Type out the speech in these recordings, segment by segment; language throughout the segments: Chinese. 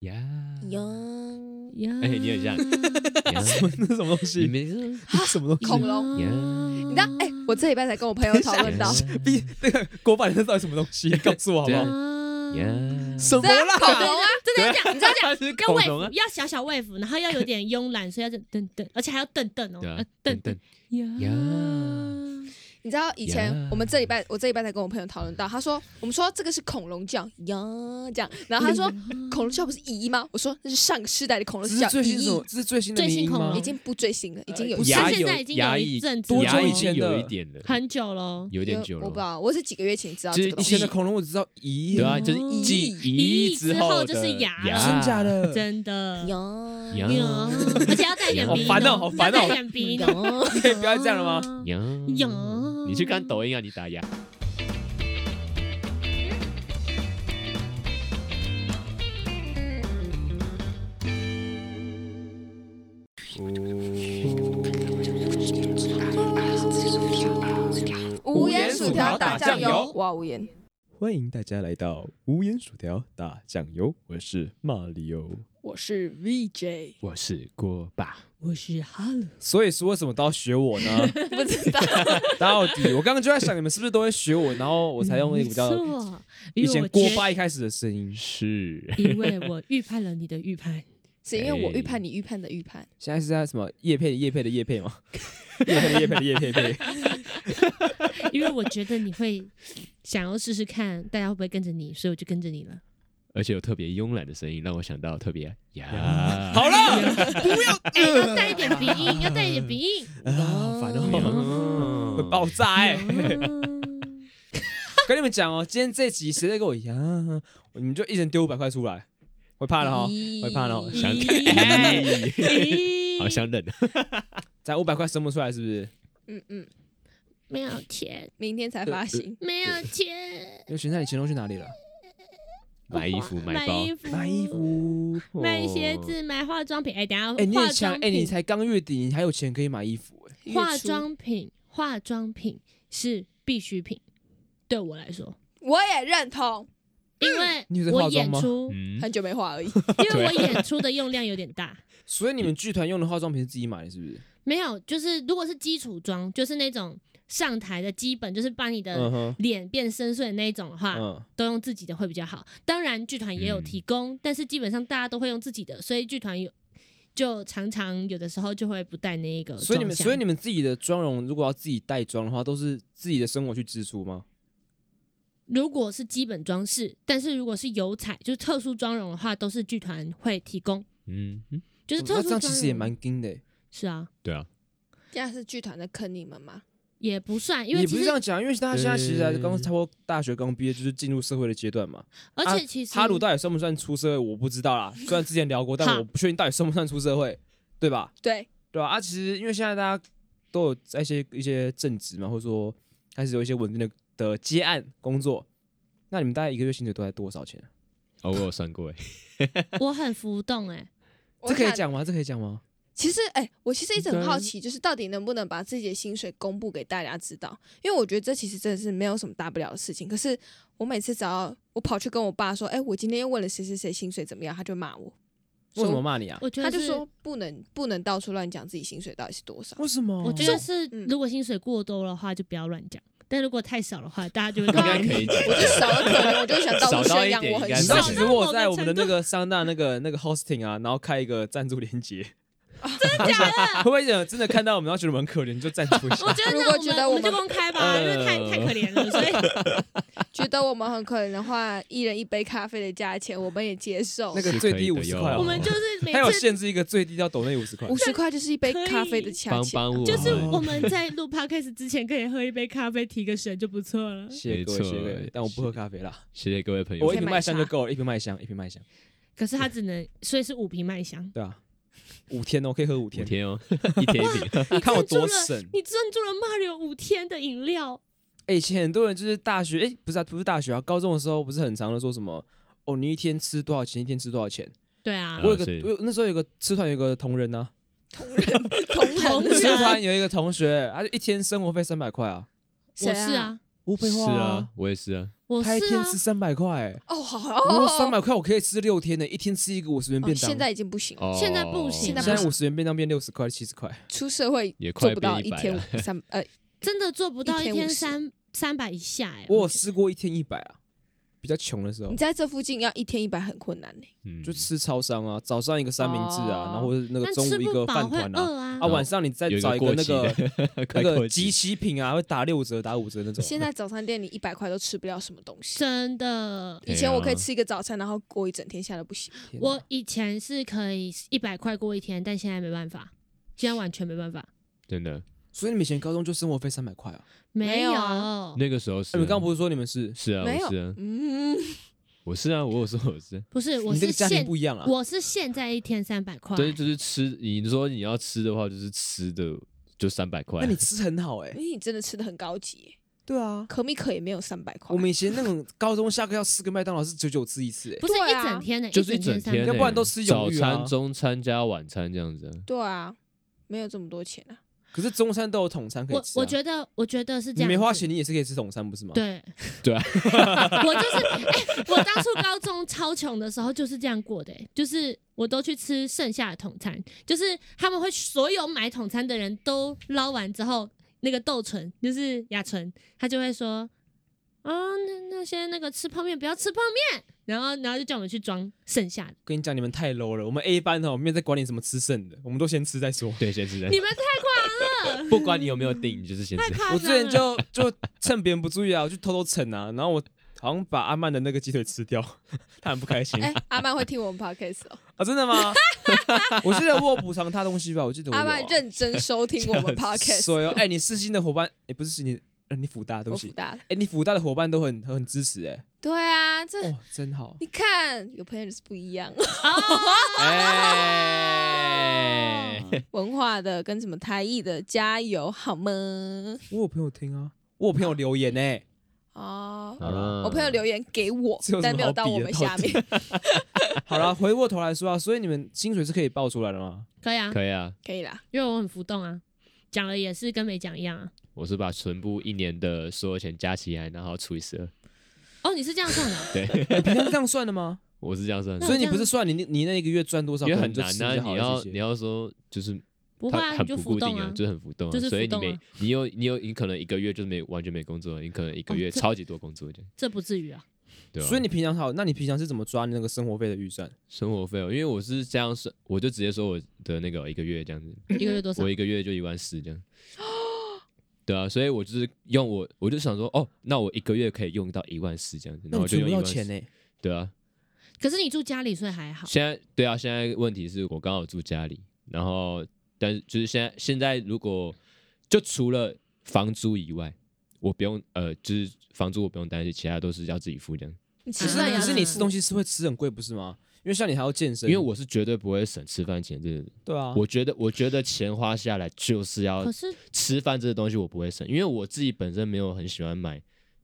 呀。呀，呀，哎你很像 呀。什么那什么东你西？什么东西？恐龙。呀，你知道？哎，我这礼拜才跟我朋友讨论到，比 那个国版的到底什么东西？告诉我好不好？什么恐啦？龙啊，真的要这样，你知道这样要喂恐龙啊。服，，要小小喂服，然后要有点慵懒，所以要这蹬蹬，而且还要等等哦等蹬等，呀，你知道以前我们这礼拜，我这礼拜才跟我朋友讨论到，他说我们说这个是恐龙叫呀这样，然后他说恐龙叫不是姨吗？我说那是上个世代的恐龙这叫是最新什么咦，？这是最新的最新恐龙已？经不最新了，已经有不是它牙有现在已经有牙一阵子多久牙已经以前的有一点了，很久了。有点久了，我不知道，我是几个月前知道就是以这个东西。前的恐龙我只知道咦，对啊，就是哦记咦忆之后后就是的牙了真假的？真的呀呀呀，而且要带点鼻音，好烦哦好烦哦要带点鼻音哦。可以不要这样了吗？呀呀你去看抖音啊，你打呀，无盐薯条打酱油，无盐薯条打酱油哇，无盐。欢迎大家来到无盐薯条打酱油，我是马里奥。我是 VJ，我是锅巴，我是 Hello，所以说为什么都要学我呢？不知道。到底我刚刚就在想，你们是不是都会学我？然后我才用那个比较以前锅因为我觉巴一开始的声音。是因为我预判了你的预判，是因为我预判你预判的预判。现在是在什么叶配的叶配的叶配吗？叶配的叶配的叶配配。因为我觉得你会想要试试看，大家会不会跟着你，所以我就跟着你了。而且有特别慵懒的声音，让我想到特别呀，好了，不，要 带一点鼻音，要带一点鼻音。啊好烦哦，哦会爆炸跟你们讲哦，今天这集谁在跟我一样，你们就一人丢五百块出来，会怕了哈，咦会怕了哦。想咦好想忍，咱五百块生不出来是不是？嗯嗯，没有钱，明天才发行。没有钱，因为全在你钱都去哪里了？买衣服买包衣服，买衣服。买鞋子，买化妆品。哎，等下，哎，你化很强哎，你才刚月底，你还有钱可以买衣服哎。化妆品，化妆品是必需品，对我来说，我也认同，因为我化妆吗演出，嗯，很久没化而已。因为 我演出的用量有点大。所以你们剧团用的化妆品是自己买的，是不是？没有，就是如果是基础妆，就是那种上台的基本，就是把你嗯的，脸变深邃的那一种的话，嗯，都用自己的会比较好。当然，剧团也有嗯。提供，但是基本上大家都会用自己的，所以剧团有就常常有的时候就会不带那一个所以你们，所以你们自己的妆容如果要自己带妆的话，都是自己的生活去支出吗？如果是基本装饰，但是如果是油彩，就是特殊妆容的话，都是剧团会提供。嗯嗯，就是特殊妆容，那这样其实也蛮精的欸，是啊，对啊，这样是剧团在坑你们吗？也不算，因为也不是这样讲，因为大家现在其实还是刚呃差不多大学刚毕业，就是进入社会的阶段嘛。而且其实哈鲁到底算不算出社会，我不知道啦。虽然之前聊过，但好我不确定到底算不算出社会，对吧？对，对吧？啊，其实因为现在大家都有在一些一些正职嘛，或者说开始有一些稳定的的接案工作，那你们大概一个月薪水都在多少钱啊？哦，我有算过哎，我很浮动哎、这可以。讲吗？这可以讲吗？其实，哎、我其实一直很好奇，就是到底能不能把自己的薪水公布给大家知道？因为我觉得这其实真的是没有什么大不了的事情。可是我每次只要我跑去跟我爸说，哎、我今天又问了谁谁谁薪水怎么样，他就骂我，为什么骂你啊？我觉得他就是说不能不能到处乱讲自己薪水到底是多少。为什么？我觉得是嗯如果薪水过多的话，就不要乱讲。但如果太少的话，大家就会 应该可以讲，我就少了可能，我就想到处少到宣扬一点应该你知我很少道，少其实我在我们的那个商大那个那个 hosting 啊，然后开一个赞助连接，真的假的？会不会有真的看到我们，然后觉得我们很可怜，就赞助一下我？觉得如果觉得我们们们就公开吧，因为太太可怜了，所以 觉得我们很可怜的话，一人一杯咖啡的价钱我们也接受那。个最低五十块哦，我们就是每还有次限制一个最低要抖那五十块五。十块就是一杯咖啡的价钱啊，帮帮我，就是我们在录 podcast 之前可以喝一杯咖啡提个神就不错了。谢谢各位，没错谢谢各位，但我不喝咖啡啦，谢谢各位朋友我一瓶麦香就够了，一瓶麦香，一瓶麦香，可是它只能，所以是五瓶麦香。对啊，五天哦，可以喝五五天，哦，一天一瓶，看我多省。你赞助了 Mario 五天的饮料，哎，以前很多人就是大学，哎，不是啊，不是大学啊，高中的时候不是很常的说什么，哦，你一天吃多少钱，一天吃多少钱。对啊。我，有个，我有那时候有个吃团有个同仁呢，同仁同人 吃人团有一个同学，他就一天生活费三百块啊，我是，啊，不废话是啊，，我也是啊，我是啊，他一天吃三百块，哦，好我说哦，三百块我可以吃六天呢，一天吃一个五十元哦便当。现在已经不行了，哦。现在不行现在现在五十元便当变六十块、七十块，出社会也快做不到变100一天了。三呃，真的做不到一一天50三三百以下哎、我有试过一天一百啊，比较穷的时候你在这附近要一天一百很困难呢。嗯就吃超商啊，早上一个三明治啊，哦然后或者那个但吃中午一个不饱会饭团啊，饿啊啊，晚上你再找一个那个的 那个集齐品啊，会打六折、打五折那种。现在早餐店你一百块都吃不了什么东西。真的。以前我可以吃一个早餐，然后过一整天，现在都不行。我以前是可以一百块过一天，但现在没办法，现在完全没办法。真的所以你们以前高中就生活费三百块啊？没没有啊那个时候是你们刚刚不是说你们是？是啊，没有我是啊，嗯，我是啊，我有说我是。不是，我是你这个家庭现不一样啊。我是现在一天三百块，对，就是吃。你说你要吃的话，就是吃的就三百块。那你吃很好哎因。为你真的吃的很高级耶，对啊，可米可也没有三百块。我们以前那种高中下课要吃个麦当劳是九九吃一次哎。不是一啊整天的，就是一整整天要不然都吃永早裕啊餐、中餐加晚餐这样子啊。对啊，没有这么多钱啊。可是中餐都有统餐可以我吃啊。我觉得，我觉得是这你样。没花钱，你也是可以吃统餐，不是吗？。对，对啊，我就是，哎、我当初高中超穷的时候就是这样过的、哎就是我都去吃剩下的统餐，就是他们会所有买统餐的人都捞完之后，那个豆纯就是雅纯，他就会说，啊、那那些那个吃泡面不要吃泡面，然后然后就叫我们去装剩下的，跟你讲，你们太 low 了。我们 A 班哦，没有在管你什么吃剩的，我们都先吃再说。对，先吃。你们太不管你有没有定，你就是先吃。我之前就就趁别人不注意啊，我就偷偷蹭啊，然后我好像把阿曼的那个鸡腿吃掉，他很不开心哎，阿曼会听我们 podcast 哦，啊，真的吗？我记得我有补偿他东西吧，我记得我啊阿曼认真收听我们 podcast。所以哦，哎，你世新的伙伴，哎，不是你，呃你辅大，对不起，我福大的，哎，你辅大的伙伴都很很支持，哎，对啊，这哦，真好，你看有朋友就是不一样，哎，文化的跟什么台艺的加油好吗？我有朋友听啊，我有朋友留言哎，哦，好了，我朋友留言给我但没有到我们下面。好了，回过头来说啊，所以你们薪水是可以报出来的吗？可以啊，可以啊，可以啦，因为我很浮动啊，讲了也是跟没讲一样啊。我是把全部一年的所有钱加起来，然后除以十二。哦，你是这样算的哦、对，你平常是这样算的吗？我是这样算所以你不是算你你你那一个月赚多少，因为很难啊，你要你要说就是它不会啊，你就很不固浮动啊，，就是很浮动啊，就是所以你没你有你有你可能一个月就是没完全没工作，你可能一个月超级多工作这样，这不至于啊。对啊？所以你平常好，那你平常是怎么抓你那个生活费的预算？生活费哦，因为我是这样算，我就直接说我的那个一个月这样子，一个月多少我？一个月就一万四这样。对啊，所以我就是用我，我就想说，哦，那我一个月可以用到一万四这样子，那我就用一万存不到钱呢、对啊，可是你住家里，所以还好。现在对啊，现在问题是我刚好住家里，然后但是就是现在现在如果就除了房租以外，我不用呃，就是房租我不用担心，其他都是要自己付这样。可是可是你吃东西是会吃很贵不是吗？因为像你还要健身，因为我是绝对不会省吃饭钱，这个对啊，我觉得我觉得钱花下来就是要可是吃饭这个东西我不会省，因为我自己本身没有很喜欢买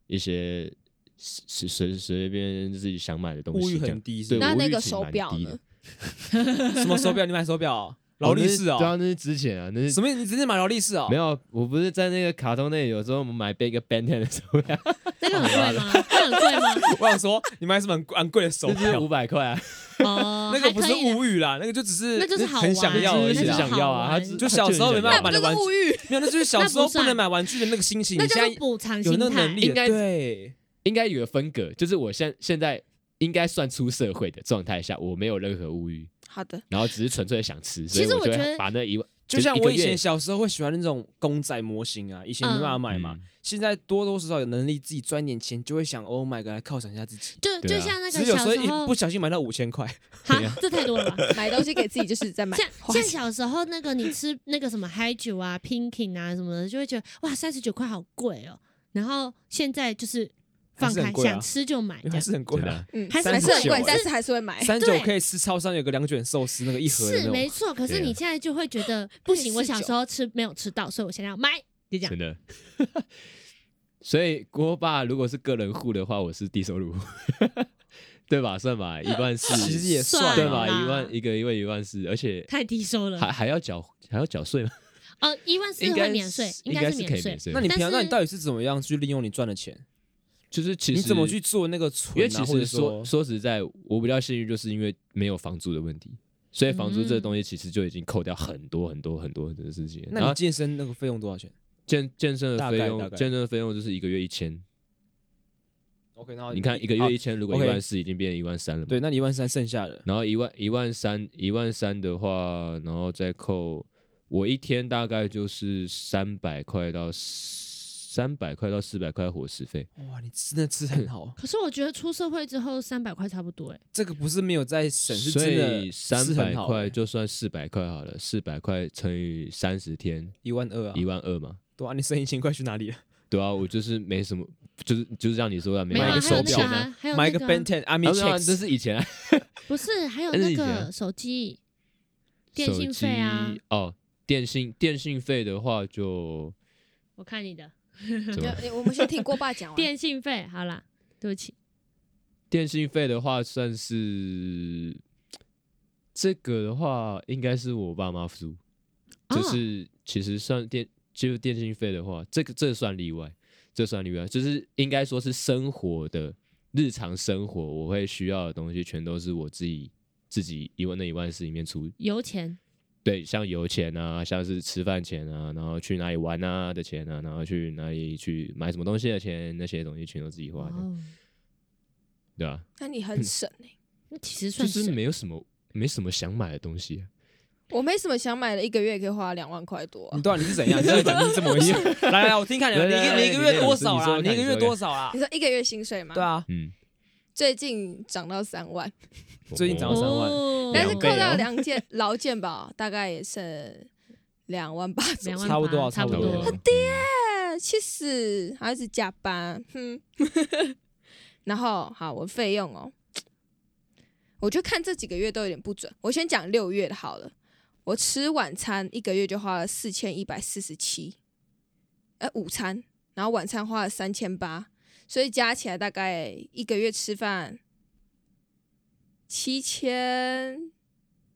一些随随随随便自己想买的东物欲西。很低是对，那那个手表呢？什么手表？你买手表哦？劳力士啊？哦对啊，那是之前啊，那是什么？你直接买劳力士哦？没有，我不是在那个卡通内，有时候我们买背一个 Ben Ten 的手表，那个很贵吗？那很贵吗？我想说，你买什么很贵很贵的手表五？百块啊，哦，那个不是物欲啦，那个就只是那就是很想要而已啦。那就是想要啊，他就小时候没办法买的玩具？没有，那就是小时候不能买玩具的那个心情。那你现在就是补偿有心态那能。力，应该对。应该有个分隔，就是我现现在应该算出社会的状态下，我没有任何物欲，好的，然后只是纯粹想吃，所以我就会其实我觉得把那一万，就像我以前小时候会喜欢那种公仔模型啊，以前没办法买嘛，嗯现在多多少少有能力自己赚点钱，就会想哦买个来犒赏一下自己。就就像那个小时候不，小心买到五千块，哈，这太多了吧？买东西给自己就是在买像。像小时候那个你吃那个什么嗨酒啊、Pinking 啊什么的，就会觉得哇三十九块好贵哦。然后现在就是放开，想吃就买，因为还是很贵的啊。嗯，还是很贵但是还是会买。三九对可以吃超商有个两卷寿司那个一盒是没错。可是你现在就会觉得不行，我小时候吃没有吃到，所以我现在要买，就这样真。的。所以锅巴如果是个人户的话，我是低收入户，对吧？算吧，一万四，其实也算对吧？一万一个月一万四，而且太低收了。还还要缴还要缴税吗？呃，一万四应该会免税，应应该是免税。可以免税。那你平常那你到底是怎么样去利用你赚的钱？就是其实你怎么去做那个存、啊？因为其实说说实在，我比较幸运，就是因为没有房租的问题，所以房租这个嗯东西其实就已经扣掉很多很多很多很多的事情。那你健身那个费用多少钱健健身的费用，健身的费用就是一个月一千。？OK，然后你看一个月一千，如果一万四，已经变成一万三了嘛。对，那你一万三剩下的，然后一万一万三一万三的话，然后再扣我一天大概就是三百块到三百块到四百块伙食费。哇，你真的吃很好，可是我觉得出社会之后三百块差不多哎、这个不是没有在省，是所真的以三百块就算四百块好了，四百块乘以三十天，一万二啊，一万二嘛。对啊，你剩一千块去哪里了？对啊，我就是没什么，就是就是像你说的，买一个手表呢。啊，还有买一个 Ben 啊 Ten 啊 Army 没有啊这是以前啊 不是还有那个手机电信费啊，哦，电信电信费的话就我看你的 我们先听郭爸讲完。电信费，好啦，对不起，电信费的话算是这个的话，应该是我爸妈付，就哦是其实算电就是电信费的话，这个这算例外，这算例外，就是应该说是生活的日常生活我会需要的东西，全都是我自己自己一万那一万四里面出油钱对，像油钱啊，像是吃饭钱啊，然后去哪里玩啊的钱啊，然后去哪里去买什么东西的钱，那些东西全都自己花的，哦，对吧、那你很省哎、那其实就是算是没有什么没什么想买的东西啊、我没什么想买的，一个月可以花两万块多、啊你。到底你是怎样？你是怎你是怎么回事？来 来来，我听看你，你一来来来个你一个月多少啊？你说你一个月看你说多少啊你？说一个月薪水吗？对，啊，嗯，最近涨到三万，最近涨到三万哦但是扣掉两件劳健保，大概也剩两万八左右。差不多差不多他爹气死，还一直加班，哼。然后好，我费用哦，我就看这几个月都有点不准。我先讲六月的好了，我吃晚餐一个月就花了四千一百四十七，呃，午餐，然后晚餐花了三千八，所以加起来大概一个月吃饭七千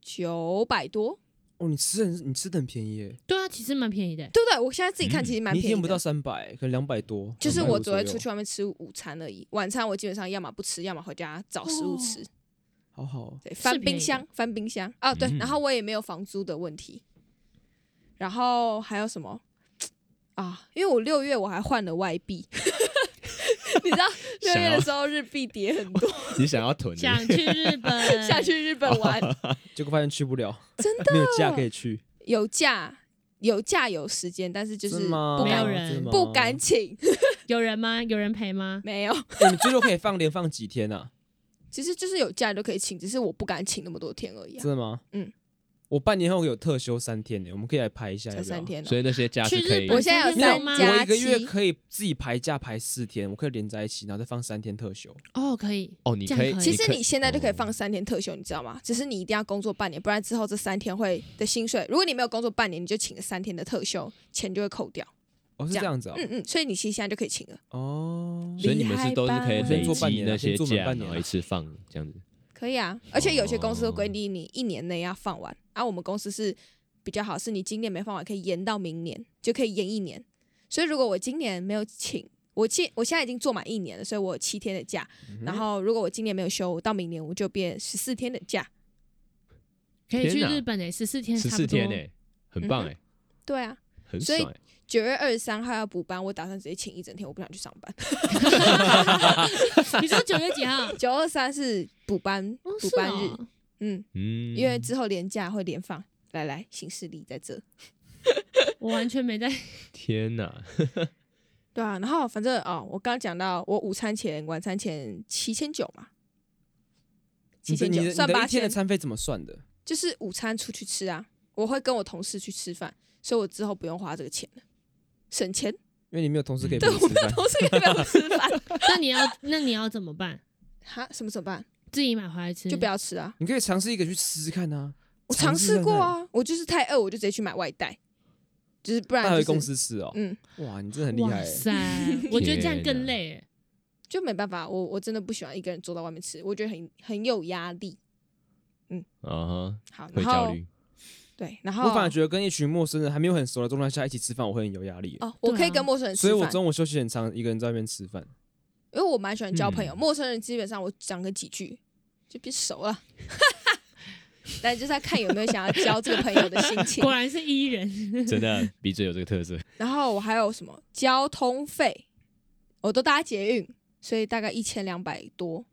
九百多，哦，你吃的很你吃的很便宜耶，对啊，其实蛮便宜的。对不对？我现在自己看其实蛮便宜的。你一天不到三百，可能两百多。就是我只会出去，外面吃午餐而已，晚餐我基本上要么不吃，要么回家找食物吃。好好。对，翻便宜冰箱，翻冰箱。哦，对，嗯然后我也没有房租的问题。然后还有什么 啊？因为我六月我还换了外币，你知道 六月的时候日币跌很多，你想要囤想去日本，想去日本玩，结果发现去不了，真的。没有假可以去，有假有假有时间，但是就是没有人。不敢请，有人吗？有人陪吗？没有。哎你最多可以放连放几天啊？其实就是有假都可以请，只是我不敢请那么多天而已、啊。真，的吗？嗯，我半年后有特休三天呢，我们可以来排一下，才要不要三。天、哦。所以那些假是可以我现在有没有，三加我一个月七可以自己排假排四天，我可以连在一起，然后再放三天特休。哦，可以。哦，你可以，这样可以其实你现在就可以放哦三天特休，你知道吗？只是你一定要工作半年，不然之后这三天会的薪水，如果你没有工作半年，你就请了三天的特休，钱就会扣掉。哦，是这样这样子哦。嗯嗯，所以你其实现在就可以请了，哦，所以你们是都是可以累积那些先做半假，然后一次放这样子。可以啊。而且有些公司规定你一年内要放完，而、我们公司是比较好，是你今年没放完可以延到明年，就可以延一年。所以如果我今年没有请，我现我现在已经做满一年了，所以我有七天的假。嗯然后如果我今年没有休，到明年我就变十四天的假。可以去日本诶，十四天，十差不多。四天呢，很棒嗯哎，对啊，很所以爽哎。九月二十三号要补班，我打算直接请一整天，我不想去上班。你说九月几号？九二三是补班哦，补是班日，哦。嗯，嗯，因为之后连假会连放。来来，行事历在这。我完全没在。天哪，对啊，然后反正哦，我刚刚讲到我午餐前、晚餐前七千九嘛，七千九算八天的，餐费怎么算的？就是午餐出去吃啊，我会跟我同事去吃饭，所以我之后不用花这个钱了，省钱。因为你没有同事可以陪对我没有你吃饭。同事可以陪我吃饭，那你要，那你要怎么办？哈，什么怎么办？自己买回来吃？就不要吃啊！你可以尝试一个去吃吃看啊。我尝试过啊，我就是太饿，我就直接去买外带，就是不然回公司吃哦。嗯，哇，你真的很厉害塞，我觉得这样更累欸。就没办法，我我真的不喜欢一个人坐在外面吃，我觉得很很有压力。啊好，然后焦虑。对，然后我反而觉得跟一群陌生人还没有很熟的状态下一起吃饭，我会很有压力。哦，我可以跟陌生人吃饭，所以我中午休息很长，一个人在那边吃饭。因为我蛮喜欢交朋友，嗯陌生人基本上我讲个几句就变熟了。但就是要看有没有想要交这个朋友的心情 果。然是 E 人，真的鼻嘴有这个特色。然后我还有什么交通费，我都搭捷运，所以大概一千两百多。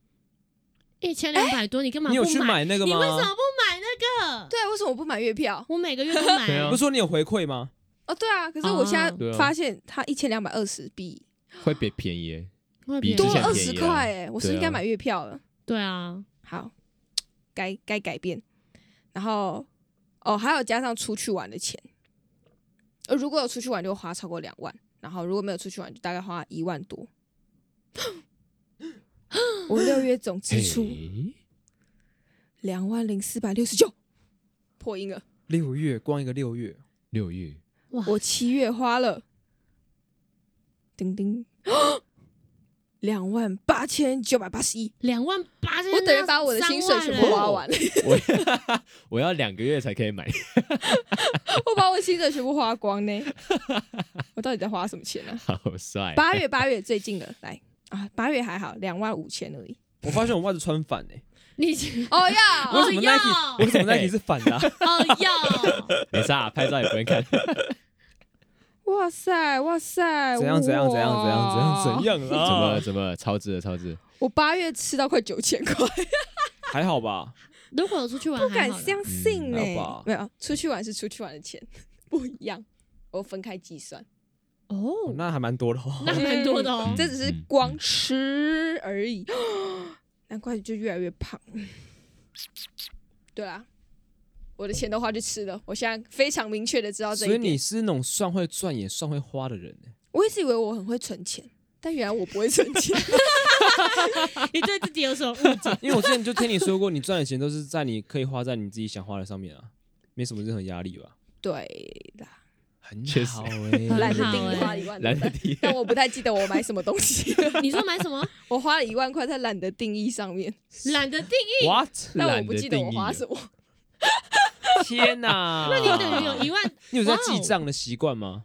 一千两百多，你干嘛不你有去买那个吗？你为什么不买那个？对，为什么我不买月票？我每个月都买对啊啊不是。说你有回馈吗？哦，对啊，可是我现对啊在发现它一千两百二十比会比便宜耶，会比之多二十前便宜啊块哎，我是不是应该对啊买月票了。对啊，好，该该改变。然后哦，还有加上出去玩的钱，呃，如果有出去玩就花超过两万，然后如果没有出去玩就大概花一万多。我六月总支出嘿两万零四百六十九，破音了。六月光一个六月，六月。哇，我七月花了，叮叮，两万八千九百八十一，两万八千，我等于把我的薪水全部花完了，我 我要两个月才可以买，我把我薪水全部花光呢。我到底在花什么钱呢、好帅。八月八月最近的来。啊，八月还好，两万五千而已。我发现我袜子穿反哎，你 哦呀，为什么要 Nike 为什么 Nike 是反的啊？哦要 没事啊，拍照也不会看。哇塞哇塞，怎样怎样怎样怎样怎样怎哇？样怎么啦？怎么超值了超值了？我八月吃到快九千块，还好吧？如果我出去玩不还好啦，敢相信呢、嗯还好吧没有，出去玩是出去玩的钱，不一样，我分开计算。哦，那还蛮多的哦。那蛮多的哦嗯。这只是光吃而已，难怪就越来越胖。对啊，我的钱都花去吃了，我现在非常明确的知道这所以点。你是那种算会赚也算会花的人欸我一直以为我很会存钱，但原来我不会存钱。你对自己有什么误解？因为我之前就听你说过，你赚的钱都是在你可以花在你自己想花的上面啊，没什么任何压力吧？对啦，很确实好哎，懒得定好欸花一万，懒得对不对提但我不太记得我买什么东西，你说买什么？我花了一万块在懒得定义上面，懒得定义。What？但我不记得我花什么。天哪！那你等于有一万，你有在记账的习惯吗？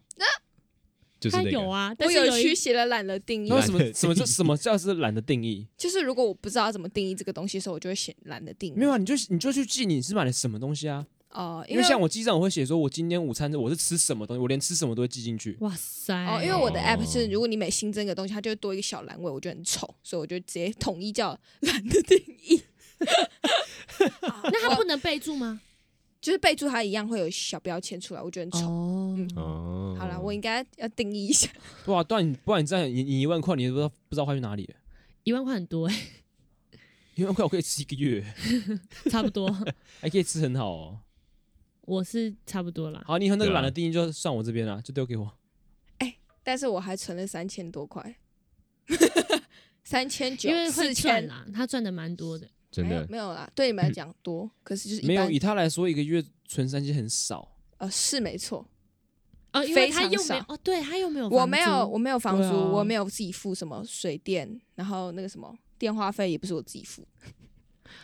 就是那他有啊，但我有是有去写了懒得定义什么什么叫什么叫是懒得定义？就是如果我不知道怎么定义这个东西的时候，我就会写懒得定义。没有啊，你就你就去记你是买了什么东西啊？哦，因为像我记账，我会写说我今天午餐我是吃什么东西，我连吃什么都会记进去。哇塞！哦，因为我的 app 是哦如果你每新增一个东西，它就会多一个小栏位，我觉得很丑，所以我就直接统一叫 懒的定义。那它不能备注吗？就是备注它一样会有小标签出来，我觉得很丑。哦，嗯哦，好了，我应该要定义一下。对啊，不然你不然你这样，你你一万块，你都不知道不知道花去哪里了。一万块很多哎，一万块我可以吃一个月，差不多。还可以吃很好哦。我是差不多啦。好，你以后那个懒的定义就算我这边了，就丢给我。哎但是我还存了三千多块，三千九因为、会四千，赚啦，他赚的蛮多的。没有真的没有啦，对你们来讲多，可是就是一没有，般以他来说，一个月存三千很少。呃是没错，哦，因为非常少他又没有哦，对他又没有，我没有我没有房租，对啊我没有自己付什么水电，然后那个什么电话费也不是我自己付，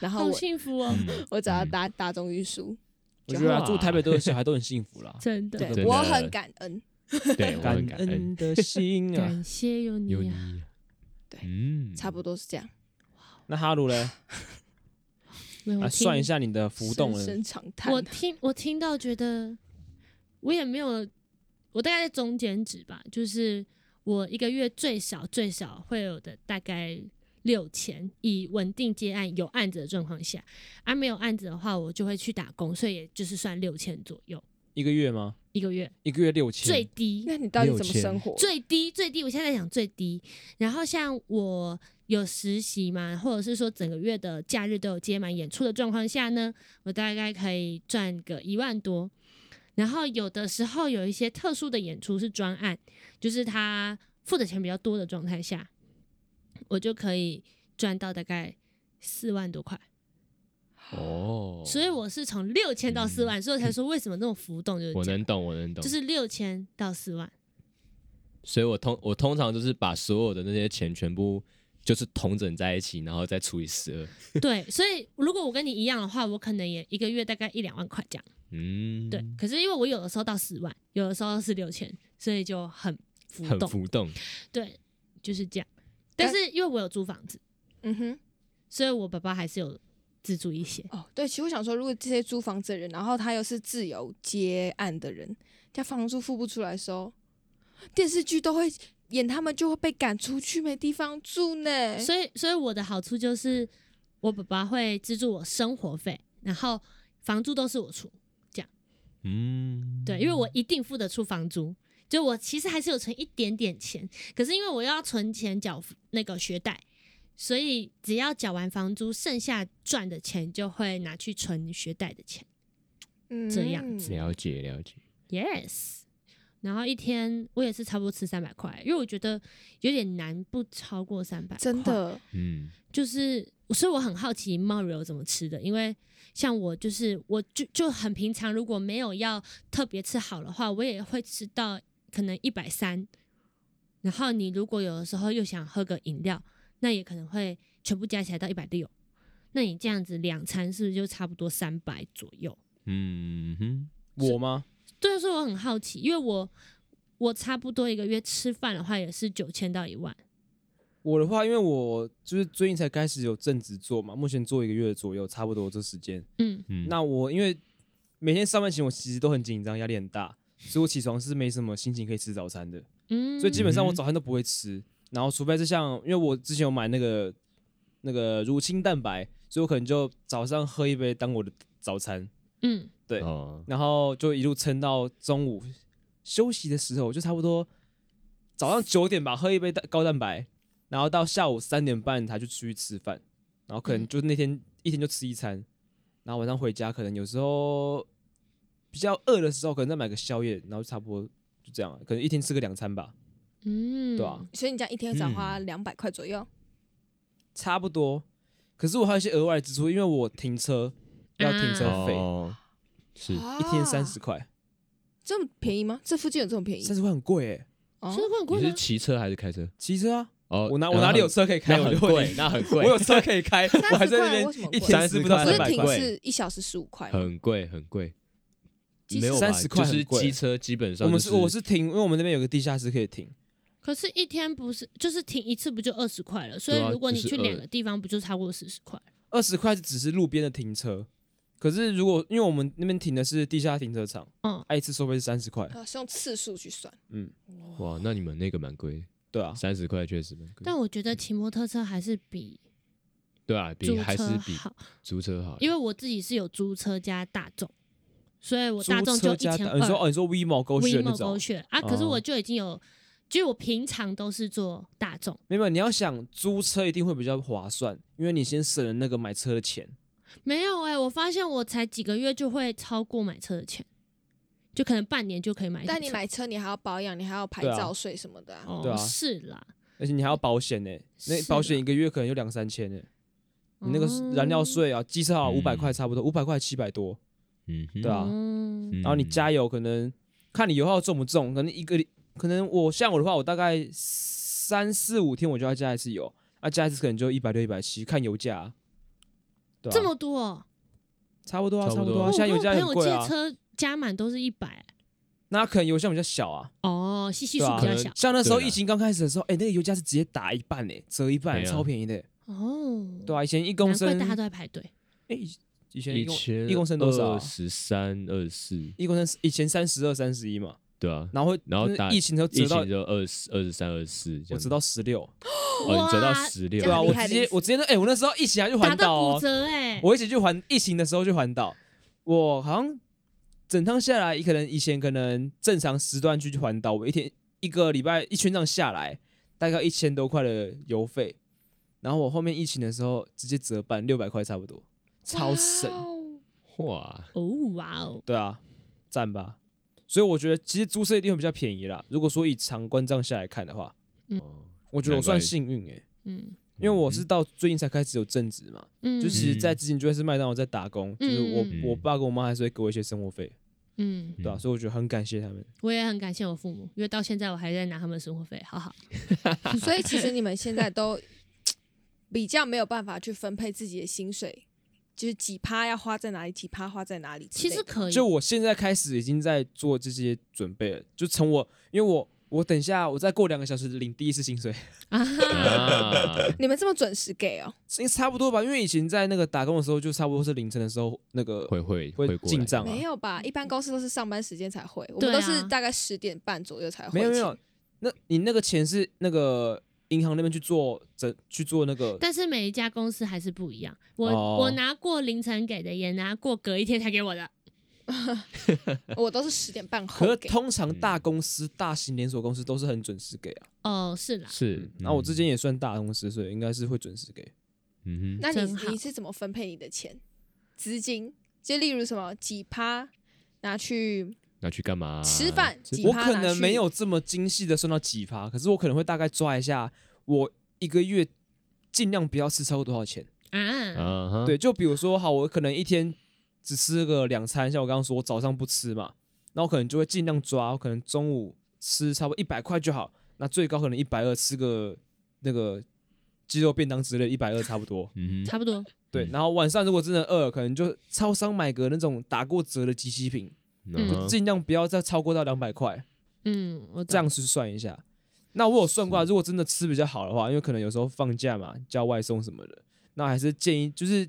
然后好我幸福哦，嗯我只要搭大众运输，我觉得啊住台北都有小孩都很幸福啦。真的对真的我很感恩。对，我感很感恩恩的心啊。感谢有有你你啊！，对嗯，差不多是这样，那哈鲁嘞，来算一下你的浮动了。深深长叹。我听我听到觉得我也没有，我大概在中间值吧，就是我一个月最少最少会有的大概六千，以稳定接案有案子的状况下，而、没有案子的话，我就会去打工，所以也就是算六千左右一个月吗？一个月，一个月六千，最低那你到底怎么生活？最低最低，我现在在讲最低。然后像我有实习嘛，或者是说整个月的假日都有接满演出的状况下呢，我大概可以赚个一万多。然后有的时候有一些特殊的演出是专案，就是他付的钱比较多的状态下，我就可以赚到大概四万多块。哦，所以我是从六千到四万，所以我才说为什么那种浮动就是我能懂，我能懂，就是六千到四万。所以我通我通常就是把所有的那些钱全部就是同整在一起，然后再除以十二。对，所以如果我跟你一样的话，我可能也一个月大概一两万块这样。嗯，对，可是因为我有的时候到十万，有的时候是六千，所以就很浮很动。浮动。对，就是这样。但是因为我有租房子，嗯哼，所以我爸爸还是有资助一些。哦，对，其实我想说，如果这些租房子的人，然后他又是自由接案的人，他房租付不出来的时候，电视剧都会演他们就会被赶出去，没地方住呢。所以，所以我的好处就是我爸爸会资助我生活费，然后房租都是我出。这样嗯，对，因为我一定付得出房租，就我其实还是有存一点点钱，可是因为我要存钱缴那个学贷，所以只要缴完房租，剩下赚的钱就会拿去存学贷的钱。嗯这样子了解了解。Yes，然后一天我也是差不多吃三百块，因为我觉得有点难不超过三百，真。的，嗯，就是，所以我很好奇 Mario 怎么吃的，因为像我就是我就就很平常，如果没有要特别吃好的话，我也会吃到可能一百三。然后你如果有的时候又想喝个饮料，那也可能会全部加起来到一百六。那你这样子两餐是不是就差不多三百左右？嗯哼，我吗？对啊，所以我很好奇，因为我我差不多一个月吃饭的话也是九千到一万。我的话，因为我就是最近才开始有正职做嘛，目前做一个月左右，差不多这时间。嗯，嗯，那我因为每天上班前我其实都很紧张，压力很大，所以我起床是没什么心情可以吃早餐的，嗯，所以基本上我嗯早餐都不会吃。然后除非是像，因为我之前有买那个那个乳清蛋白，所以我可能就早上喝一杯当我的早餐，嗯。对哦，然后就一路撑到中午休息的时候，就差不多早上九点吧，喝一杯蛋高蛋白，然后到下午三点半才去出去吃饭，然后可能嗯。就那天、一天就吃一餐，然后晚上回家可能有时候比较饿的时候，可能再买个宵夜，然后差不多就这样，可能一天吃个两餐吧，嗯，对啊，所以你这样一天只要花两百块左右。差不多。可是我还有一些额外的支出，因为我停车要停车费，哦，是啊一天三十块，这么便宜吗？这附近有这么便宜？三十块很贵哎。哦真的会很贵？你是骑车还是开车？骑车啊，哦，我哪我哪里有车可以开，很贵，那很贵，我有车可以开，我还在那边为什么贵一天吃不到30不是停三百块。是一小时十五块？很贵很贵，机没有吧30块就是机车基本上我们是我是停，因为我们那边有个地下室可以停。可是，一天不是就是停一次不就二十块了？所以如果你去两个地方，不就超过四十块？二十块只是路边的停车，可是如果因为我们那边停的是地下停车场，嗯，按一次收费是三十块。啊，是用次数去算。嗯，哇，那你们那个蛮贵，对啊，三十块确实蛮贵，但我觉得骑摩托车还是比对啊，比还是比好，租车好，因为我自己是有租车加大众，所以我大众就一千二你说哦，你说 V 某勾选那 WeMo 种勾，选啊，可是哦我就已经有，就我平常都是坐大众，没有，你要想租车一定会比较划算，因为你先省了那个买车的钱。没有哎、我发现我才几个月就会超过买车的钱，就可能半年就可以买。但你买车，你还要保养，你还要牌照税什么的啊。哦，对啊是啦，而且你还要保险呢，那保险一个月可能就两三千呢。你那个哦燃料税啊，机车好五百嗯块差不多，五百块七百多。嗯哼，对啊。嗯。嗯然后你加油可能看你油耗重不重，可能一个礼可能我像我的话，我大概三四五天我就要加一次油，啊加一次可能就一百六一百七，看油价啊、对啊。这么多、哦，差不多啊，差不多啊，现在油价贵啊。借车加满都是一百，那可能油箱比较小啊，哦，系系数比较小，像那时候疫情刚开始的时候，哎、那个油价是直接打一半哎、折一半、超便宜的、哦，对啊，以前一公升，难怪大家都在排队。哎、以以前一千一公升多少二十三、二四，一公升以前三十二、三十一嘛，对啊，然后然后打疫情的时候疫折到情就二十二十三、二十四，我折到十六，哦，你折到十六。对啊，我直接我直接那哎、我那时候疫情还去环岛哦，折哎、我一起去环疫情的时候去环岛，我好像整趟下来，可能以前可能正常时段去环岛，我一天一个礼拜一圈这样下来，大概一千多块的油费，然后我后面疫情的时候直接折半，六百块差不多，超神，哇，哦哇哦，对啊，赞吧。所以我觉得其实租车一定会比较便宜啦。如果说以长观这样下来看的话，嗯。我觉得我算幸运诶、嗯。因为我是到最近才开始有正职嘛，嗯，就其实在之前就会是麦当劳在打工，就是我嗯。我爸跟我妈还是会给我一些生活费，嗯，对啊、所以我觉得很感谢他们。我也很感谢我父母，因为到现在我还在拿他们的生活费，好好。所以其实你们现在都比较没有办法去分配自己的薪水，就是几趴要花在哪里，几趴花在哪里。其实可以，就我现在开始已经在做这些准备了，就从我因为我我等一下，我再过两个小时领第一次薪水，啊，啊，你们这么准时给哦？应该差不多吧？因为以前在那个打工的时候，就差不多是凌晨的时候那个会会会进账啊没。有吧？一般公司都是上班时间才会，我们都是大概十点半左右才会。没有没有，，那你那个钱是那个银行那边去做整去做那个 但是每一家公司还是不一样。我、哦我拿过凌晨给的，也拿过隔一天才给我的。我都是十点半可是。通常大公司、大型连锁公司都是很准时给啊。哦，是啦，是，那我之前也算大公司，所以应该是会准时给。嗯哼，那你你是怎么分配你的钱？资金，就例如什么几趴拿去拿去干嘛？吃饭，我可能没有这么精细的算到几趴，可是我可能会大概抓一下，我一个月尽量不要吃超过多少钱。啊，啊，对，就比如说，好，我可能一天只吃个两餐，像我刚刚说，我早上不吃嘛，那我可能就会尽量抓，我可能中午吃差不多一百块就好，那最高可能一百二，吃个那个鸡肉便当之类，一百二差不多。嗯，差不多。对，嗯然后晚上如果真的饿，可能就超商买个那种打过折的机器品，嗯尽量不要再超过到两百块，嗯，我这样去算一下。那我有算过啊，如果真的吃比较好的话，因为可能有时候放假嘛，叫外送什么的，那还是建议就是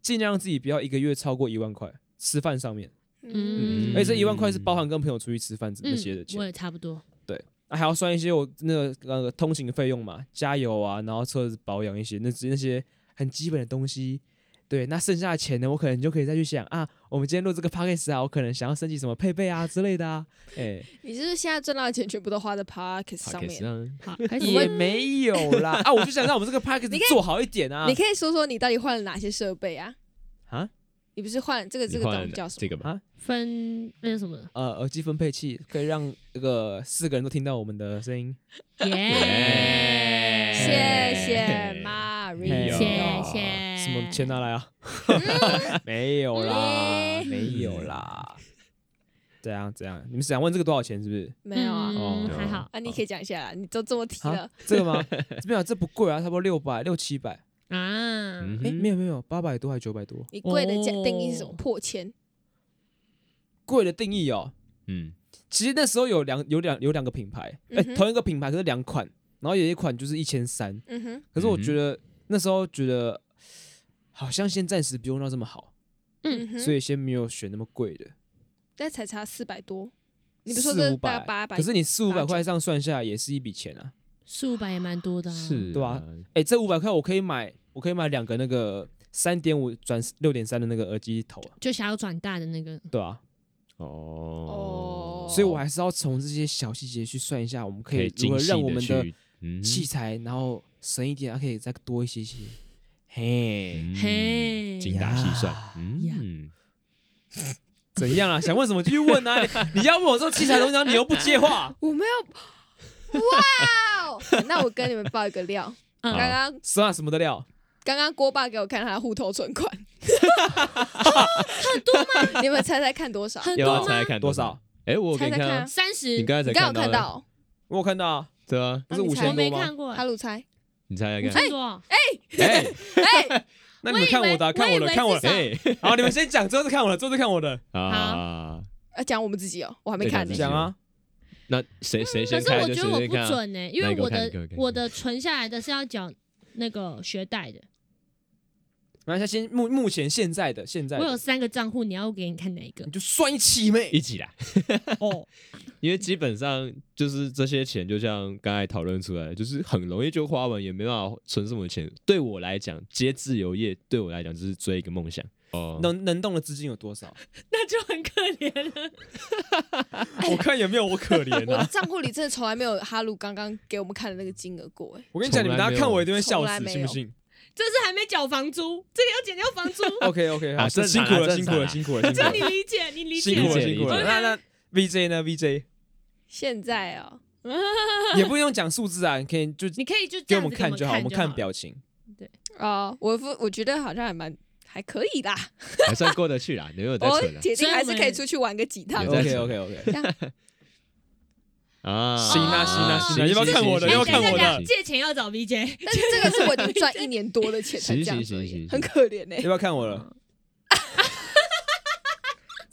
尽量让自己不要一个月超过一万块吃饭上面，嗯而且这一万块是包含跟朋友出去吃饭那些的嗯，钱我，也差不多。对那还要算一些我那个那个通行费用嘛，加油啊，然后车子保养一些那那些很基本的东西。对，那剩下的钱呢，我可能就可以再去想啊，我们今天录这个 podcast 啊，我可能想要升级什么配备啊之类的啊，哎、你是是现在赚到的钱全部都花在 Podcast 上面？也没有啦 啊，我就想让我们这个 podcast 做好一点啊你可以说说你到底换了哪些设备啊？啊，你不是换这个这个东西叫什么？这个吧？啊分那个什么，呃，耳机分配器可以让这个四个人都听到我们的声音。耶，谢谢 Maria，谢谢什么钱拿来啊？没有啦，没有啦。怎样怎样？你们想问这个多少钱？是不是？没有啊？还好。啊，你可以讲一下啦，你都这么提了啊，，这个吗？没有，这不贵啊，差不多六百六七百。啊，哎，嗯哼没有没有，八百多还九百多。你贵的价定义是什么？哦破千？贵的定义哦，嗯，其实那时候有两有两有两个品牌，哎嗯，哼同一个品牌可是两款，然后有一款就是一千三，嗯哼，可是我觉得那时候觉得好像先暂时不用到这么好，嗯嗯哼，所以先没有选那么贵的。但才差四百多。你不是说四五这大概百，八百？可是你四五百块上算下来也是一笔钱啊。四五百也蛮多的啊。是，对啊，哎，这五百块我可以买，我可以买两个那个三点五转六点三的那个耳机头啊，就想要转大的那个，对啊，哦，所以我还是要从这些小细节去算一下，我们可以如何让我们的器材，然后省一点，还可以再多一些些。嘿，嗯。嘿。精打细算，嗯，怎样啊？想问什么继续问啊！你 你要问我说器材的东西，你又不接话，我没有。哇哦！那我跟你们爆一个料，嗯刚刚什么什么的料？刚刚郭爸给我看他的户头存款，很多吗？你们猜猜看多少？很多吗？要不要猜猜看多少？？哎，我给你看啊。猜猜看。啊，三十？你，刚才才你刚有看的，到？我有看到啊，对啊，不是五那你猜？我没千多吗？看过，哈鲁猜，你猜猜五看，千多，哎哎，那你们看我的啊，看我的，我以为看我的。哎，好，你们先讲，最后是看我的，最后是看我的。啊，要讲我们自己哦，我还没看。呢对。讲。啊，那谁谁可是我觉得我不准呢，因为我的看你给我看。我的存下来的是要缴那个学贷的，然后先目目前现在的现在的，我有三个账户，你要我给你看哪一个你？就算一起呗。一起来，哦，因为基本上就是这些钱，就像刚才讨论出来的，就是很容易就花完，也没办法存什么钱。对我来讲，接自由业对我来讲就是追一个梦想。哦，能能动的资金有多少？那就很可怜了。我看有没有我可怜我的啊！账户里真的从来没有哈鲁刚刚给我们看的那个金额过，哎，我跟你讲，你们大家看我一定会笑死，从来没有信不信这是还没缴房租，这个要减掉房租？OK OK，好，辛苦了，辛苦了，辛苦了，辛苦这你，理解，你理解。辛苦了，辛苦了。那那 VJ 呢？VJ 现在哦，也不用讲数字啊，你可以就你可以就给我们看就好，我们看表。情。对。哦，我不我觉得好像还蛮还可以啦，还算过得去啦，没有在我存我铁定还是可以出去玩个几趟 OK OK OK，啊。行啊行啊行啊要不要看我的行要不要看我的借钱要找 VJ，但是这个是我已经赚一年多的钱才这样子而已，行行行行很可怜呢要。不要看我了？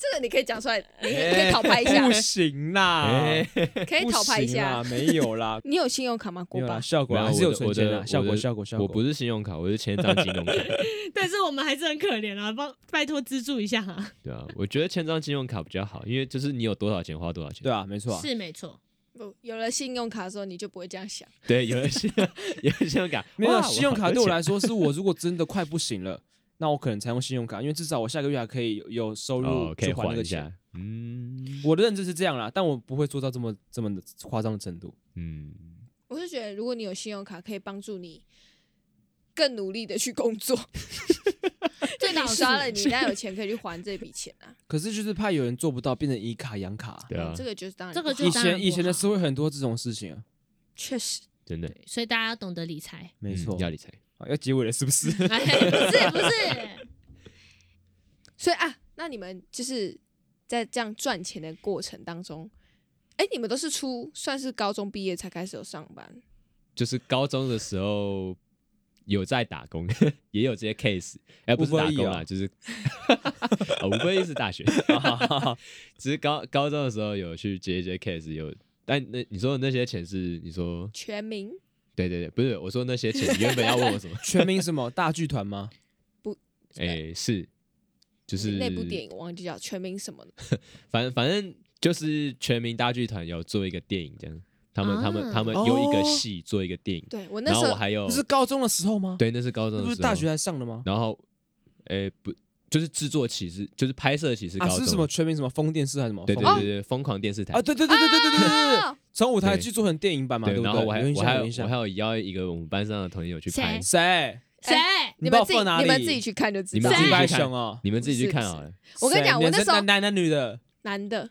这个你可以讲出来，你可以讨拍一下不，行啦，哎，可以讨拍一下。没有啦，你有信用卡吗？没有啦，国爸？效果还是有存钱的，效果效果效果。我不是信用卡，我是签一张金融卡。但是我们还是很可怜啊，帮拜托资助一下哈。对啊，我觉得签张信用卡比较好，因为就是你有多少钱花多少钱。对啊，没错啊。是没错，不，有了信用卡的时候，你就不会这样想。对，有了信 有了信用卡，没有信用卡对我，来说，是我如果真的快不行了，那我可能才用信用卡，因为至少我下个月还可以有有收入去还那个钱。。嗯我的认知是这样啦，但我不会做到这么这么的夸张的程度。嗯，我是觉得，如果你有信用卡，可以帮助你更努力的去工作。刷了，你当然有钱可以去还这笔钱啊。可是就是怕有人做不到，变成以卡养卡。对啊嗯，这个就是当然这个就当然前以前的社会很多这种事情啊，确实真的所以大家要懂得理财。没错嗯。要理财。好要结尾了是不是？哎，不是不是，所以啊，那你们就是在这样赚钱的过程当中，哎，你们都是出算是高中毕业才开始有上班，就是高中的时候有在打工，也有这些 case，哎、不是打工啊就是 哦五分一是大学，只是高高中的时候有去接一些 case，有，但那你说的那些钱是你说全民对对对，不是我说那些钱，你原本要问我什么？全民什么大剧团吗？不哎、是就是那部电影我忘记叫全民什么了，反正反正就是全民大剧团有做一个电影这样，他们、他们啊他们有一个哦戏做一个电影，对我那然时候后我还有那是高中的时候吗？，对那是高中的时候，不是大学才上的吗？然后，诶、不，就是制作期是，就是拍摄期是高啊，中，是什么全民什么疯电视还是什么？对对对对，疯狂电视台啊，对对对对对对对对对，啊从舞台剧做成电影版嘛，对不对？然后我还有印我还有有印象我还有邀一个我们班上的朋友去拍谁，谁？谁？你们自己把我放哪里？你们自己去看就知你道你们自己去看白熊哦，你们自己去看好了。我跟你讲谁我那时候男男男女的，男的，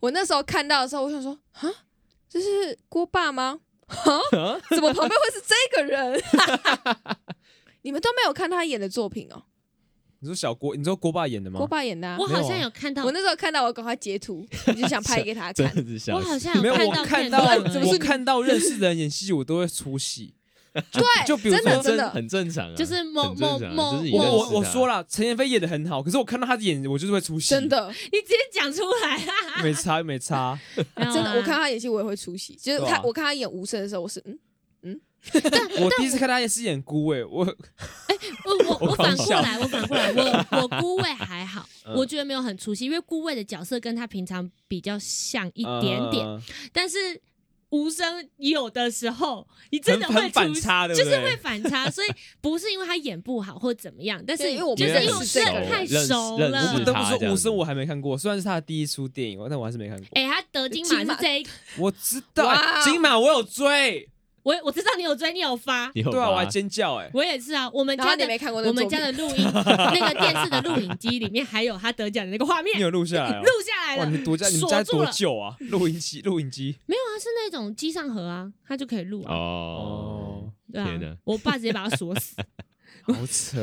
我那时候看到的时候，我想说啊，这是锅爸吗？啊，怎么旁边会是这个人？你们都没有看他演的作品哦，你说小郭，你知道郭爸演的吗？郭爸演的啊、我好像有看到我，那时候看到，我赶快截图，我就想拍给他看。我好像没有，看我看到段而已怎么是看到认识的人演戏，我都会出戏。对，就比如说真的真的，很正常啊，就是某很正常啊某就是你我某认识他我我说了，陈妍霏演的很好，可是我看到她演，我就是会出戏。真，的。你直接讲出来啊！没差没差。真真的，我看他演戏我也会出戏，就是他对啊。我看他演无声的时候，我是嗯嗯，我第一次看她演是演姑哎，我我我我反过来，我反过来，我我孤位还好，嗯。我觉得没有很出戏，因为孤位的角色跟他平常比较像一点点，呃但是无声有的时候你真的会出反差，对对？就是会反差，所以不是因为他演不好或怎么样，但是因为我们就是因为我真的太熟了我不。得不说，无声我还没看过，虽然是他的第一出电影，但我还是没看过。哎、他得金金马马是这一，我知道金马我有追，我 我知道你有追，你有发，你有对啊，我还尖叫哎。我也是啊。我们家的你没看过我们家的录音那个电视的录影机里面还有他得奖的那个画面你，有录下来哦 录？下来哇，了。你多家你们家多锁住了旧啊？录音机，录音机。没有啊，是那种机上盒啊，它就可以录啊。哦，对啊，我爸直接把它锁死好扯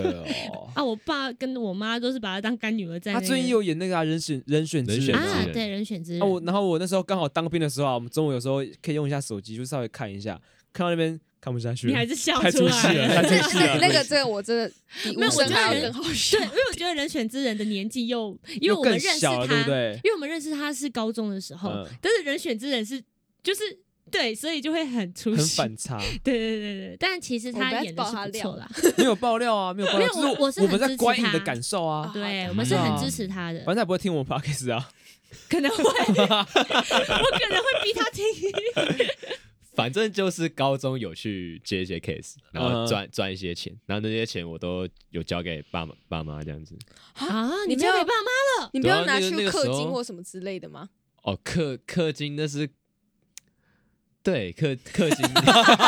哦。啊！我爸跟我妈都是把他当干女儿在、那个。他最近有演那个啊人选人选之人选啊，人对人选之人啊，我然后我那时候刚好当兵的时候啊，我们中午有时候可以用一下手机，就稍微看一下，看到那边看不下去，你还是笑太出来 太出戏了。那个这个我真的比没有无声还要我觉得人更好笑 对，。因为我觉得人选之人的年纪又，因为我们认识小了，对他，不对？因为我们认识他是高中的时候，嗯但是人选之人是就是对，所以就会很出很。反差，对对对对，但其实他演的是爆他料不错啦。没有爆料啊，没有爆料，没有我我是我们在观影的感受啊啊。对，我们是很啊支持他的反，正他不会听我们 podcast 啊，可能会，我可能会逼他听。反正就是高中有去接一些 case，然后嗯赚赚一些钱，然后那些钱我都有交给爸妈爸妈这样子。啊，你你没有交给爸妈了？你不要拿去氪金或什么之类的吗？哦，氪氪金那是，对氪氪金，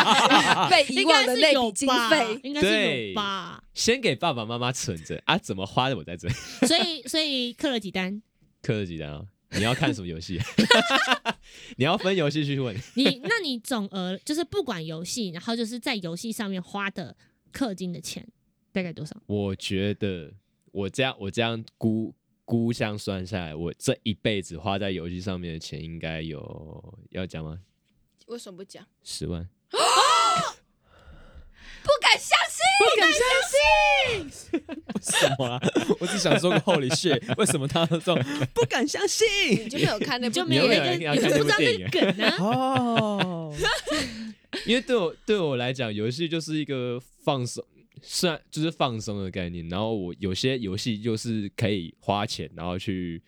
被遗应忘的那该是有笔经吧费，应该是对有吧？先给爸爸妈妈存着啊，怎么花的我在这里。所以所以氪了几单？氪了几单啊？你要看什么游戏？你要分游戏去问。你那你总额就是不管游戏，然后就是在游戏上面花的氪金的钱大概多少？我觉得我这样我这样估估相算下来，我这一辈子花在游戏上面的钱应该有要讲吗？为什么不讲？十万？不敢相信，不敢相信，为什么啊？我只想说个 Holy shit，为什么他这种不敢相信你？就没有看那部 就电没有人要你就不知道看那部电影那个梗啊。哦，因为对我对我来讲，游戏就是一个放松，虽然就是放松的概念。然后我有些游戏就是可以花钱，然后去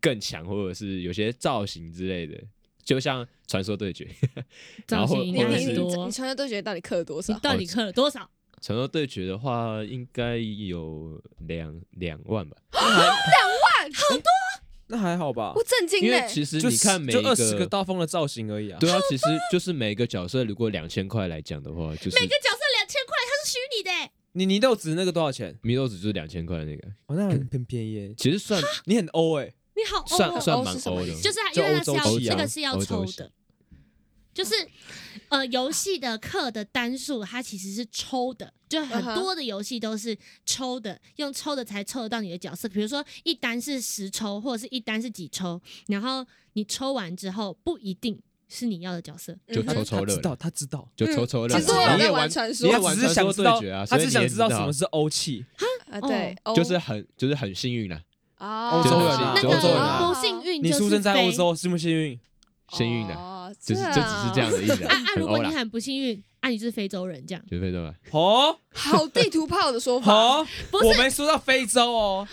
更强，或者是有些造型之类的，就像传说对决。然后造型应你你传说对决到底氪了多少？你到底氪了多少？传说对决的话，应该有两两万吧。两万，好多那还好吧我，震惊因为！其实就你看每一就二十个个，刀锋的造型而已啊。对啊，其实就是每个角色如果两千块来讲的话，就是每个角色两千块，它是虚拟的欸。你泥豆子那个多少钱？泥豆子就是两千块的那个，哦，那很很便宜耶。其实算你很欧哎，你好欧哦，算算蛮欧是什么欧的意思，就是因为它是要这个是要抽的，就是呃游戏的氪的单数它其实是抽的，就很多的游戏都是抽的，用抽的才抽得到你的角色。比如说一单是十抽，或者是一单是几抽，然后你抽完之后不一定是你要的角色。就抽抽乐他知，道，他知道。就抽抽乐。其实我有在你也玩玩传说你也他只是想知道他只想知道什么是欧气。啊，对，就是很就是很幸运啦，哦欧洲人欧洲人不幸运你出生在欧洲，幸不幸运？幸运的，哦，就是就只是这样的意思啊，啊啊！很，如果你很不幸运，啊你是非洲人这样，绝非洲吧。哦好地图炮的说法。哦，不是我没说到非洲哦，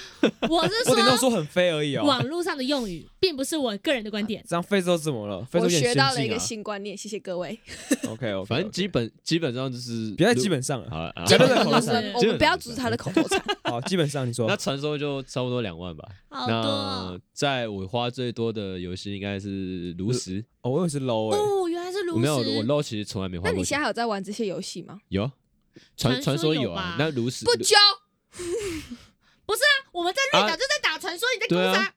我是我顶多说说很飞而已哦。网络上的用语，并不是我个人的观点。这样非洲怎么了？非洲我学到了一个。新观念，谢谢各位。OK 反正基本基本上就是别在基本上了。好了，啊基本上我们我们不要阻止他的口头禅。好，基本上你说那传说就差不多两万吧。好多那哦在我花最多的游戏应该是炉石，哦，我以为是 low 哎，哦，原来是炉石。我没有我 low 其实从来没花过。那你现在还有在玩这些游戏吗？有传传传说有啊？那炉石不教，我们在瑞啊岛就在打传说，你在对啊攻杀。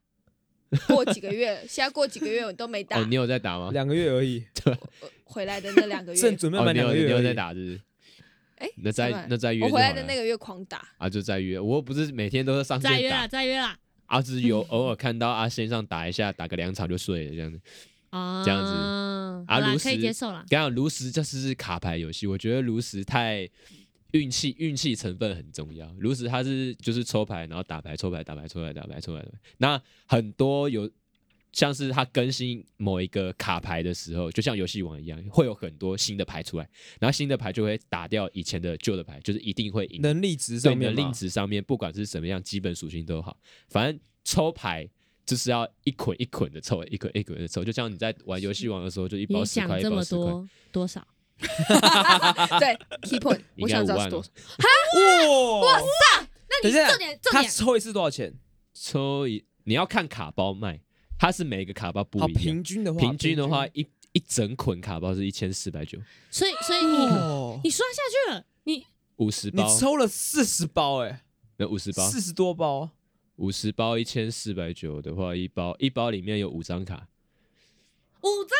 过几个月，现在过几个月我都没打哦，，你有在打吗？两个月而已，回来的那两个月，正准备满哦你有你两个月而已有在打，是不是？哎，那再那再约我回来的那个月狂打，啊，就再约。我又不是每天都是上线打再约啦，，再约啦。啊，只是有 偶尔看到啊线上打一下，打个两场就睡了这样子。啊，这样子好啦炉可以石接受了。刚刚炉石这是卡牌游戏，我觉得炉石太运气运气成分很重要。炉石它是就是抽牌，然后打牌抽牌打牌抽牌打牌抽牌。那很多有像是它更新某一个卡牌的时候，就像游戏王一样，会有很多新的牌出来，然后新的牌就会打掉以前的旧的牌，就是一定会赢。能力值上面嘛令值上面，不管是什么样基本属性都好，反正抽牌就是要一捆一捆的抽，一捆一捆的抽，就像你在玩游戏王的时候，就一包十块，一想这么包十块，多多少？对，key point，应我想知道是多少。。哇哇塞！那你重点重点，他抽一次多少钱？抽一你要看卡包卖，它是每个卡包不好，一样。平均的话，平均的话，一一整捆卡包是一千四百九，所以所以你哦，你刷下去了，你你五十包，抽了四十包哎，那五十包，四十多包，五十包一千四百九的话，一包一包里面有五张卡，五张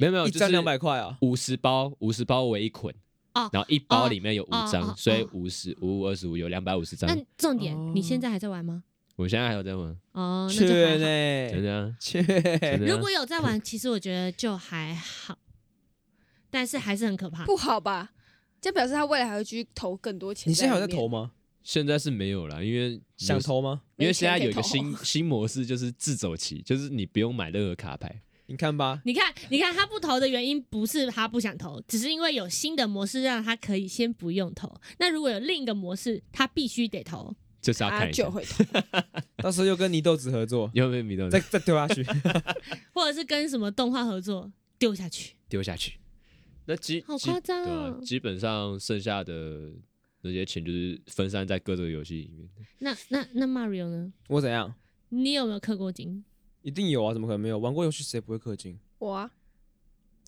没。有没有，一张两百块啊。五十包，五十包为一捆，哦然后一包哦里面有五哦张，哦所以哦五十五五二十五有两百五十张那。重点哦，你现在还在玩吗？我现在还有在玩，哦，那就好。呢，真的啊，如果有在玩，其实我觉得就还好，但是还是很可怕。不好吧？这表示他未来还会继续投更多钱。你现在还在投？吗？现在是没有了，因为，想投吗？因为现在有一个新新模式，就是自走棋，就是你不用买任何卡牌。你看吧，你看，你看他不投的原因不是他不想投，只是因为有新的模式让他可以先不用投。那如果有另一个模式，他必须得投。就是要他看一下就会投。到时候又跟泥豆子合作，有没有米豆再再丢下去。或者是跟什么动画合作丢下去，丢下去。那基基好夸张对啊哦，基本上剩下的那些钱就是分散在各个游戏里面。那那那 Mario 呢？我怎样？你有没有氪过金？一定有啊，怎么可能没有？玩过游戏谁不会氪金？我啊，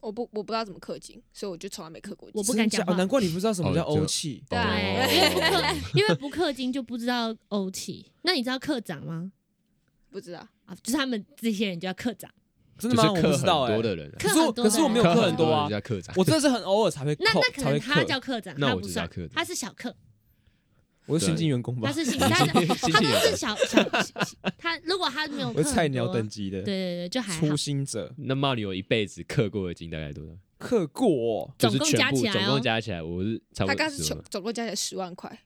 我不我不知道怎么氪金，所以我就从来没氪过金。我不敢讲话真假哦难怪你不知道什么叫哦就欧气。对 因为不氪金就不知道欧气。那你知道课长吗？不知道，啊，就是他们这些人就叫课长。真的吗？我就是氪很不知道哎多。的人啊，可是可是我没有人氪很多啊人，家课长。我真的是很偶尔才会扣那那可才会能他氪。叫课长，那我他不算他是小课，我 是新进员工吧他？是新，他是他新进人都是小小他如果他没有我是菜鸟等级的对对对，就还初。心者，那 Mario 一辈子氪过的金大概多少？氪过哦就是总共全部总加起来哦共加起来，我是差不多他刚是总总共加起来十万块，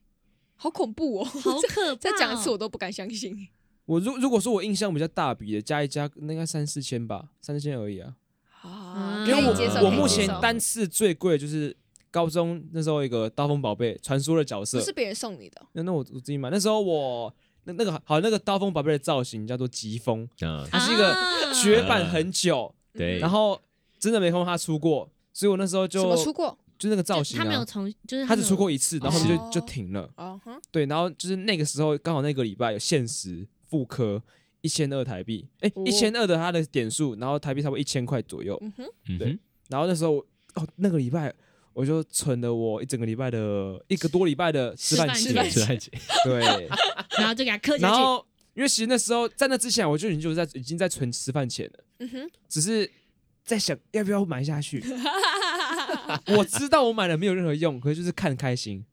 好恐怖哦！好可 怕、再哦！讲一次我都不敢相信。我如如果说我印象比较大笔的，加一加，那应该三四千吧，三四千而已啊。啊，因为我我目前单次最贵就是高中那时候有一个刀锋宝贝传说的角色。不，是别人送你的。哦，那那我我自己买。那时候我那那个好那个刀锋宝贝的造型叫做疾风，啊，它是一个啊。绝版很久，对，然后真的没看过他出过，所以我那时候就出过？就那个造型他没有啊，重，就是他只出过一次，然后就就停了。哦，对，然后就是那个时候刚好那个礼拜有限时复刻一千二台币，哎，哦。一千二的它的点数，然后台币差不多一千块左右。嗯哼，对。然后那时候哦那个礼拜我就存了我一整个礼拜的一个多礼拜的吃饭吃钱饭，钱，对，然后就给他刻下去。然后因为其实那时候在那之前我就已经就是在已经在存吃饭钱了，嗯哼，只是在想要不要买下去。我知道我买了没有任何用，可是就是看开心，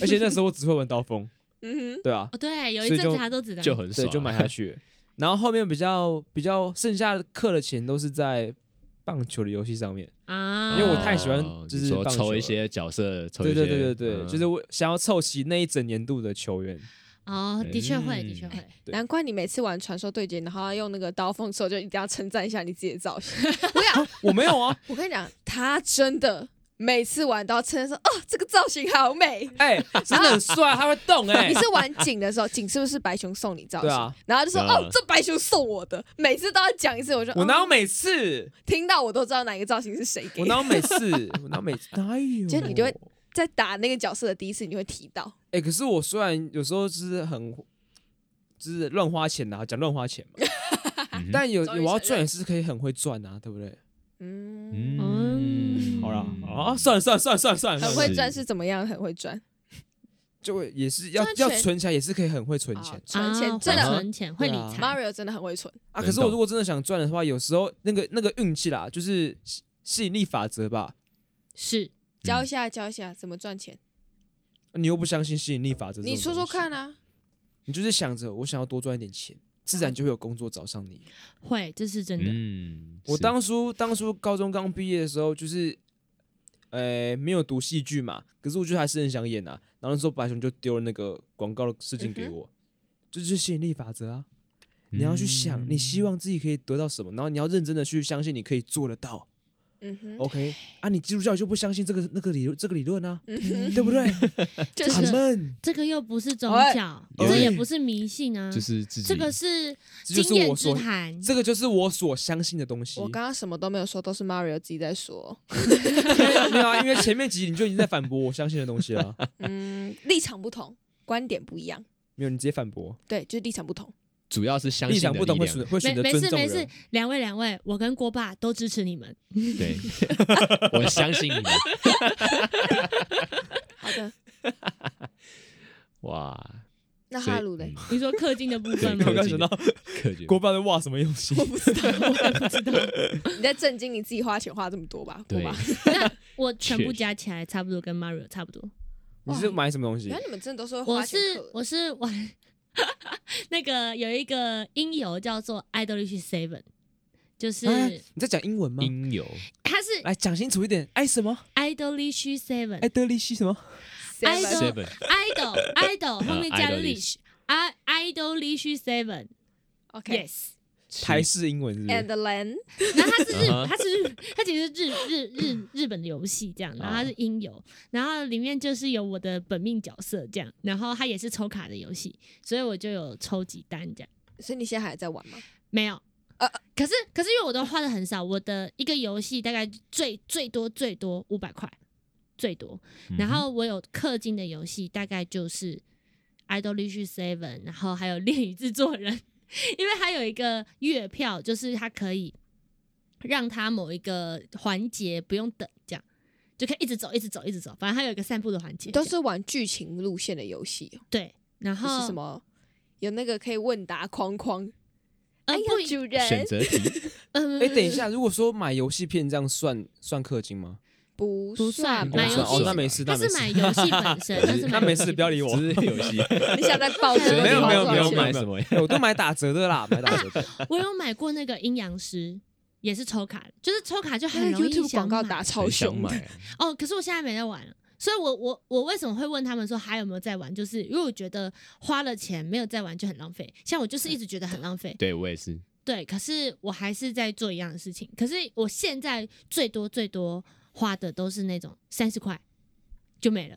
而且那时候我只会玩刀锋，嗯哼，对啊，哦，对，有一阵子他都只能对，就很少，就买下去。然后后面比较比较剩下的氪的钱都是在棒球的游戏上面，啊，因为我太喜欢哦就是抽一些角色，抽对些对对对对，嗯。就是我想要凑齐那一整年度的球员。哦，的确会，嗯的确会。对。难怪你每次玩传说对决，然后要用那个刀锋的时候，就一定要称赞一下你自己的造型。我讲，我没有啊，我跟你讲，他真的每次玩都要称赞说：“哦，这个造型好美。哎，真的很帅，他会动哎 你。是玩景的时候，景是不是白熊送你造型？对啊然后就说：“对啊哦，这白熊送我的。”每次都要讲一次，我就哦我哪有每次？听到我都知道哪个造型是谁给。我哪有每次？我哪有每次？哪有？就你就会在打那个角色的第一次，你会提到。哎，可是我虽然有时候就是很就是乱花钱啊，讲乱花钱嘛，但有我要赚也是可以很会赚啊，对不对？嗯，嗯啊，算了算了算了算了算了，很会赚是怎么样？很会赚，就会也是要要存起来，也是可以很会存钱啊存钱啊真的存钱，会理财。Mario 真的很会存。啊。可是我如果真的想赚的话，有时候那个那个运气啦，就是吸吸引力法则吧。是教一下，教一下怎么赚钱。你又不相信吸引力法则，你说说看，啊。你就是想着我想要多赚一点钱，自然就会有工作找上你。会，这是真的。嗯，我当初当初高中刚毕业的时候，就是，呃，没有读戏剧嘛，可是我觉得还是很想演啊。然后那时候白熊就丢了那个广告的事情给我，这就是吸引力法则啊！你要去想，你希望自己可以得到什么，然后你要认真的去相信你可以做得到。嗯哼，OK 啊，你基督教就不相信这个那个理论这个理论啊，嗯哼，对不对？就是这个又不是宗哎教，有这也不是迷信啊，就是自己这个是经验之谈。这个就是我所相信的东西。我刚刚什么都没有说，都是 Mario 自己在说。没有啊，因为前面几集你就已经在反驳我相信的东西了。嗯，立场不同，观点不一样，没有，你直接反驳，对，就是立场不同。主要是相立信的场不同会力量选会选择没事没事。，两位两位，我跟郭爸都支持你们。对，我相信你们。好的，哇，那所以哈鲁嘞？你说氪金的部分对吗我？刚想到氪金郭爸在哇什么用心？我不知道，我也不知道。你在震惊你自己花钱花这么多吧？对吧？那我全部加起来差不多跟 Mario 差不多。你是买什么东西原来？你们真的都是会我是我是玩那个有一个音游叫做 Idolish Seven，就是哎你在讲英文吗？音游它是来讲清楚一点。爱什么？Idolish Seven 德利西什么？Seven Idol idol idol 后面加 Idolish lish i idolish seven OK yes，台式英文是不 and 是？then 然后它是日它是日它其实是日日日日本的游戏这样，然后它是音游，然后里面就是有我的本命角色这样，然后它也是抽卡的游戏，所以我就有抽几单这样。所以你现在还在玩吗？没有，呃呃，可是可是因为我都花的很少，我的一个游戏大概最最多最多五百块，最多。嗯然后我有氪金的游戏，大概就是《Idolish Seven》，然后还有《恋与制作人》，因为它有一个月票，就是它可以让它某一个环节不用等，这样就可以一直走，一直走，一直走。反正它有一个散步的环节，都是玩剧情路线的游戏哦，对。然就后是什？么有那个可以问答框框。呃，哎呀主选择题，嗯，哎，等一下，如果说买游戏片这样算算氪金吗？不不算买游戏不算哦，那没事，它那没事。是买游戏本身，但是没事，不要理我。只是游戏，你想在报这个没有没有没有买什么？哎我都买打折的啦，买打折的。我有买过那个阴阳师，也是抽卡，就是抽卡就那个很容易想广告打超很想凶的，买，哦。可是我现在没在玩了，所以我我我为什么会问他们说还有没有在玩？就是因为我觉得花了钱没有在玩就很浪费。像我就是一直觉得很浪费，对我也是，对，可是我还是在做一样的事情。可是我现在最多最多花的都是那种三十块就没了。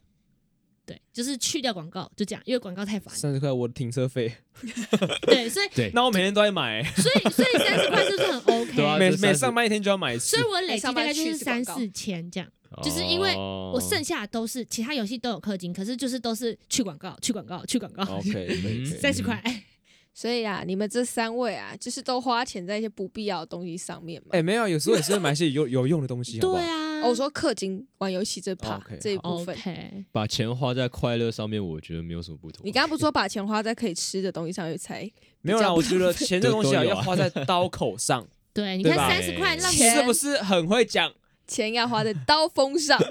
对，就是去掉广告，就这样，因为广告太烦。三十块我的停车费，对，所以对那我每天都在买，所以所以三十块是不是很 OK？对啊每每上班一天就要买一次所以。我累积大概就是三四千这样。就是因为哦我剩下的都是其他游戏都有氪金，可是就是都是去广告、去广告、去广告，OK，三十块。所以啊，你们这三位啊，就是都花钱在一些不必要的东西上面嘛。哎，没有，有时候也是买一些有有用的东西，好好对？啊，哦我说氪金玩游戏这 OK，这一部分。OK，把钱花在快乐上面，我觉得没有什么不同。你刚刚不是说把钱花在可以吃的东西上面才？没有啦，我觉得钱这东西啊要花在刀口上，对，你对吧看三十块浪钱费，是不是很会讲？钱要花在刀锋上，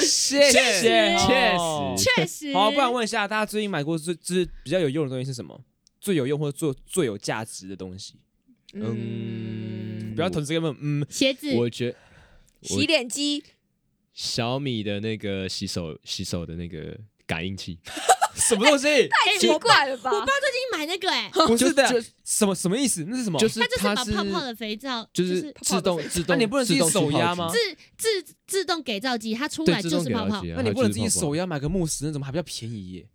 谢谢，确哦实确实。好，不然问一下大家最近买过最最比较有用的东西是什么？最有用或者最最有价值的东西？嗯不要同时跟问，嗯，鞋子，我觉得洗脸机，小米的那个洗手洗手的那个感应器，什么东西？太奇怪了吧？我爸最近买那个哎，不是的，什么什么意思？那是什么？就是它就是把泡泡的肥皂，就是是自动自动，那你不能自己手压吗自自自动给皂机，它出来就是泡泡。那你不能自己手压买个慕斯，那怎么还比较便宜耶？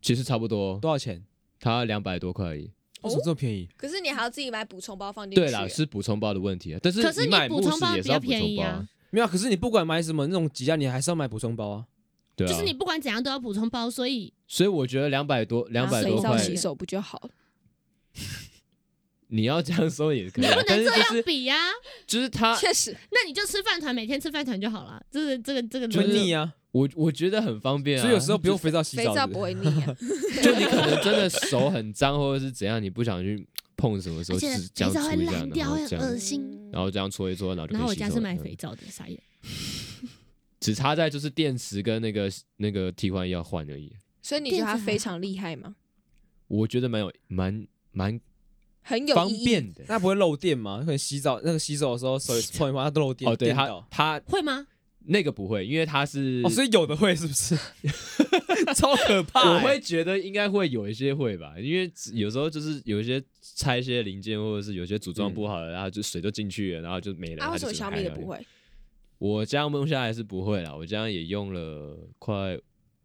其实差不多，多少钱？它两百多块而已。为什么这么便宜？可是你还要自己买补充包放进去。对啦，是补充包的问题啊。但是可是你买慕补充包比较斯也是要补便宜啊充包啊，没有啊，可是你不管买什么那种几家，你还是要买补充包啊。对啊。就是你不管怎样都要补充包，所以所以我觉得两百多两百多块水皂，洗手不就好了？你要这样说也可以你啊，不能这样比呀。就是他，确实，那你就吃饭团，每天吃饭团就好了。这个这个这个就腻啊，我我觉得很方便啊。所以有时候不用肥皂洗澡。肥皂不会腻啊。就你可能真的手很脏或者是怎样，你不想去碰什么时候，只这样肥皂会搓一下，烂掉，会然后这样，很恶心。然后这样搓一搓，然后就可以然后我洗手了家是卖肥，皂的，傻眼。只差在就是电池跟那个那个替换要换而已。所以你觉得它非常厉害吗？我觉得蛮有蛮蛮很有方。便的。那不会漏电吗？可能洗澡那个洗手的时候手碰一碰，它都漏电。哦，对它它会吗？那个不会，因为它是哦，所以有的会是不是？超可怕欸！我会觉得应该会有一些会吧，因为有时候就是有一些拆一些零件，或者是有些组装不好的，然后就水都进去了，然后就没了。啊，为什么小米的不会？我这样用下来是不会啦，我这样也用了快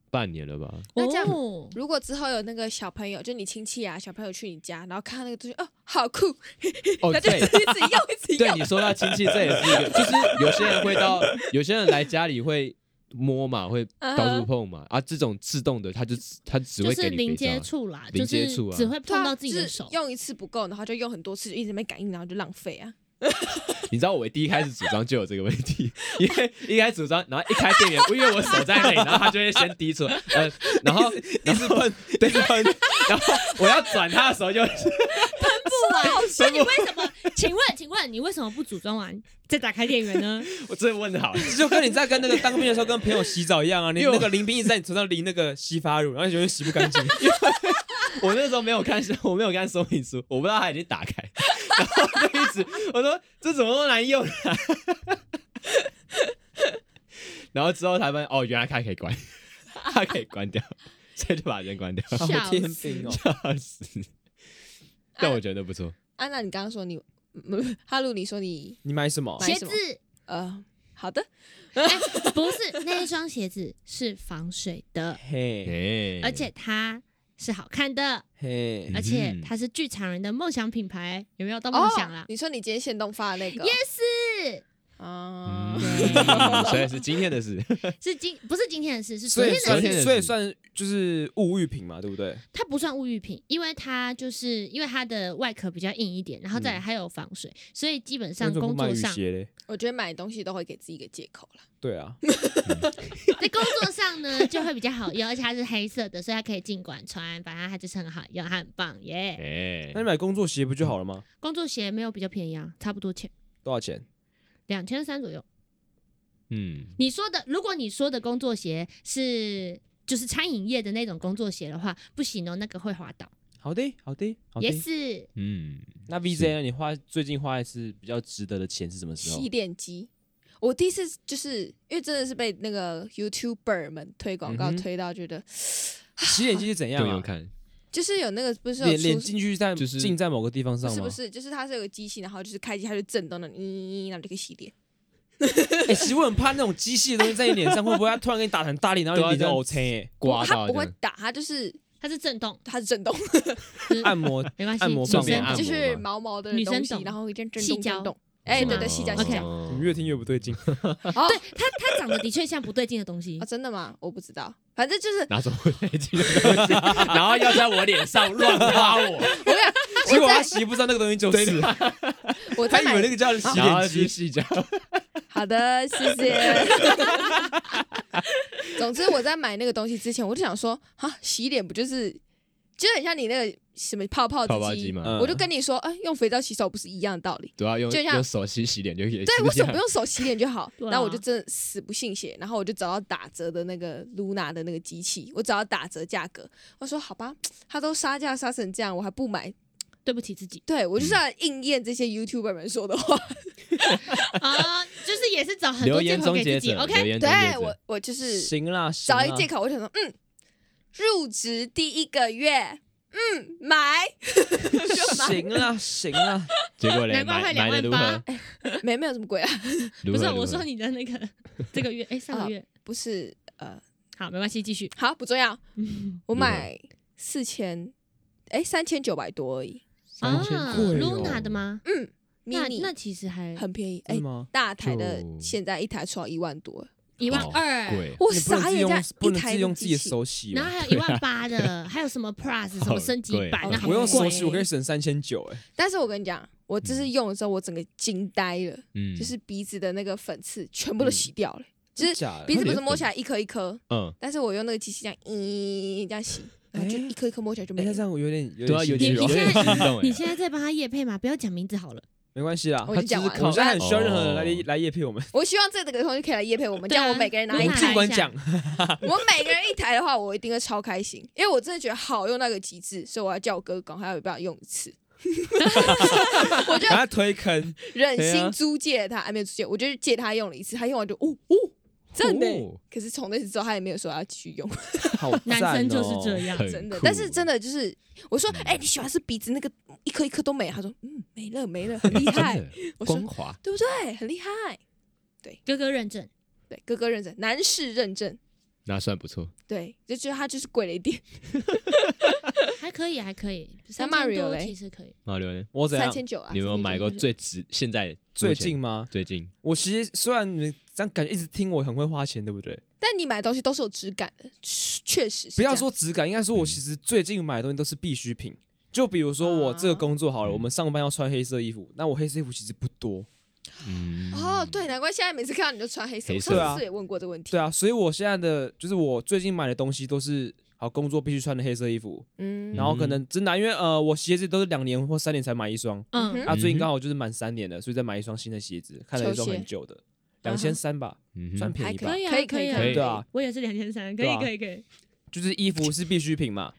半年了吧。那这样哦如果之后有那个小朋友，就你亲戚啊，小朋友去你家，然后看到那个东西，哦，好酷，哦，他就对一直用，一直用。对你说到亲戚，这也是一个，就是有些人会到，有些人来家里会摸嘛，会到处碰嘛，啊，这种自动的，他就只他只会就是零给你肥皂。接触啦，零就是接触啊只会对啊碰到自己的就是手。用一次不够，然后就用很多次，就一直没感应，然后就浪费啊。你知道我第一开始组装就有这个问题，因为一开始组装，然后一开电源，因为我手在那里，然后它就会先滴出来，呃，然后一直喷，对，喷，然后我要转它的时候就喷不完，所以你为什么？请问，请问你为什么不组装完再打开电源呢？我这问的好，就跟你在跟那个当兵的时候跟朋友洗澡一样啊，你因为我那个淋冰一直在你头上淋那个洗发乳，然后你觉得洗不干净。我那时候没有看，我没有看说明书，我不知道它已经打开，然后我说这怎么那么难用啊？然后之后才发现哦，原来它可以关，它可以关掉，所以就把人关掉，好笑天死兵哦！笑死！但我觉得不错，安娜，你刚刚说你，嗯哈鲁，你说你你买什么？鞋子呃，好的，不是那一双鞋子是防水的，嘿，哎，而且它是好看的，嘿，而且嗯它是剧场人的梦想品牌，有没有到梦想啦哦？你说你今天现动发的那个？Yes，啊，嗯，所以是今天的事，是今不是今天的事，是昨天的事。所以算就是物欲品嘛，对不对？它不算物欲品，因为它就是因为它的外壳比较硬一点，然后再还有防水，所以基本上工作上鞋嘞？我觉得买东西都会给自己一个借口啦。对啊，在工作上呢就会比较好用，而且它是黑色的，所以它可以尽管穿，反正它就是很好用，它很棒耶。哎那，你买工作鞋不就好了吗？工作鞋没有比较便宜啊，差不多钱，多少钱？两千三左右。嗯，你说的，如果你说的工作鞋是就是餐饮业的那种工作鞋的话，不行哦，那个会滑倒。好的，好的，好的也。是，嗯，那 VJ 呢？你花最近花一次比较值得的钱是什么时候洗？脸机，我第一次就是因为真的是被那个 YouTuber 们推广告推到，觉得 洗脸机是怎样啊？就是有那个不是有脸脸进去在就是浸在某个地方上吗？不是不是，就是它是有个机器，然后就是开机它就震动的，咦，然后就可以洗脸。哎、其实我很怕那种机器的东西在你脸上，会不会它突然给你打成大力，然后你脸就对啊这样 O？刮它到这样不会打，它就是它是震动，它是震动，就 是按摩没关系，按摩女棒面按摩就是毛毛的女生东西，懂然后一阵震细胶动震动。哎，对对，细胶细胶。哦你越听越不对劲。哦对它它长得的确像不对劲的东西啊，，真的吗？我不知道，反正就是拿走我眼睛的东西，然后要在我脸上乱刮我，我跟你讲结果他洗不知道那个东西就是，他以 我在买为那个叫洗脸机。是细胶，好的，谢谢。总之，我在买那个东西之前，我就想说，哈，洗脸不就是，就很像你那个什么泡泡机泡泡机嘛，嗯我就跟你说，哎、用肥皂洗手不是一样的道理？对啊，用就像用手洗洗脸就可以。对，为什么不用手洗脸就好？对啊然后我就真的死不信邪，然后我就找到打折的那个 Luna 的那个机器，我找到打折价格，我说好吧，他都杀价杀成这样，我还不买？对不起自己对我就是要应验这些 YouTuber 们说的话。啊，就是也是找很留言多借口给自己者，，OK，言终结者对我，我就是行啦，行啦找一借口，我想说，嗯，入职第一个月，嗯，买，行了，行了，结果嘞难怪会买两万八。何？，没没有这么贵啊，不是我说你的那个 这个月，哎，上个月，不是呃，好，没关系，继续。好不重要，我买四千，哎，三千九百多而已，三千啊贵哦，Luna 的吗？嗯，mini。那那其实还很便宜，哎是，吗？大台的就现在一台出到一万多，一万二，我傻眼，这样不一台能自己用自己的机器手洗？然后还有一万八的，还有什么 Plus 什么升级版好贵的，好我用手贵洗，我可以省三千九，哎，但是我跟你讲，我这是用的时候，我整个惊呆了，嗯，就是鼻子的那个粉刺全部都洗掉了，就是鼻子不是摸起来一颗一颗，嗯，但是我用那个机器这样，咦，这样洗，然后就哎一颗一颗摸起来就没了这。样我有点有对啊，有点你有点你现在你现在在帮他夜配嘛？不要讲名字好了。没关系啦，我已经讲完了我们现在很需要任何人来哦来叶配我们，我希望这个同学可以来夜配我们，这对啊样我每个人拿一台尽。管讲，我每个人一台的话，我一定会超开心，因为我真的觉得好用那个极致，所以我要叫我哥赶快有办法用一次。我就赶快推坑，忍心租借他，还没有租借，我就是借他用了一次，他用完就哦哦，真的可是从那次之后，他也没有说要继续用，好男生就是哦这样，很真的。酷但是真的就是，我说，哎、你喜欢是鼻子那个一颗一颗都没？他说，嗯，没了没了，很厉 害光滑，对不对？很厉害。对哥哥认证。对，哥哥认证，男士认证。那算不错。对，就觉得他就是贵了一点，还可以，还可以，那三千多其实可以。马六呢？我怎样？三千九啊。你有没有买过最值？现在最近吗？最近我其实虽然你们这样感觉一直听我很会花钱，对不对？但你买的东西都是有质感的，确实是不要说质感，应该说我其实最近买的东西都是必需品。就比如说我这个工作好了，嗯。我们上班要穿黑色衣服，那我黑色衣服其实不多，嗯。哦，对，难怪现在每次看到你就穿黑色。我黑色上次也问过这个问题。对啊，所以我现在的就是我最近买的东西都是好工作必须穿的黑色衣服，嗯。然后可能真的因为呃我鞋子都是两年或三年才买一双，嗯。嗯，啊最近嗯刚好就是满三年了，所以再买一双新的鞋子，看了一双很久的，两千三吧，算便宜吧可，以啊，可以可以啊。可以。对啊，我也是两千三，可以可以可以。就是衣服是必需品嘛，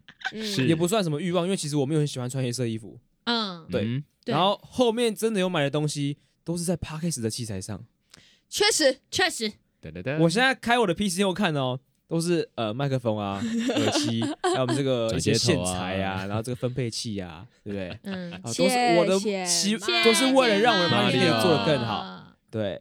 也不算什么欲望，因为其实我没有很喜欢穿黑色衣服。嗯，对然后后面真的有买的东西都是在 Parkes 的器材上。确实确实，对对对我现在开我的 PC 后看哦，都是呃麦克风啊、耳机，还有我们这个一些线材啊，然后这个分配器啊，对不对？嗯，啊，都是我的谢希，都是为了让我的马 Parkes 可里奥以做得更好。。对，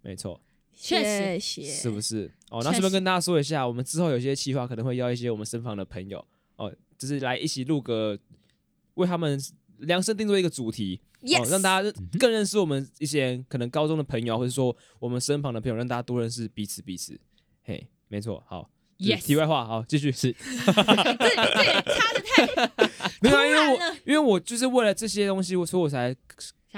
没错，确实谢谢是不是？哦，那顺便跟大家说一下，我们之后有些企划可能会邀一些我们身旁的朋友哦，就是来一起录个，为他们量身定做一个主题。哦，？Yes，让大家更认识我们一些可能高中的朋友，或者说我们身旁的朋友，让大家多认识彼此彼此。嘿，没错，好。这 Yes 题外话，好，继续是 这这也差的太 没有啊，因为我因为我就是为了这些东西，我所以我才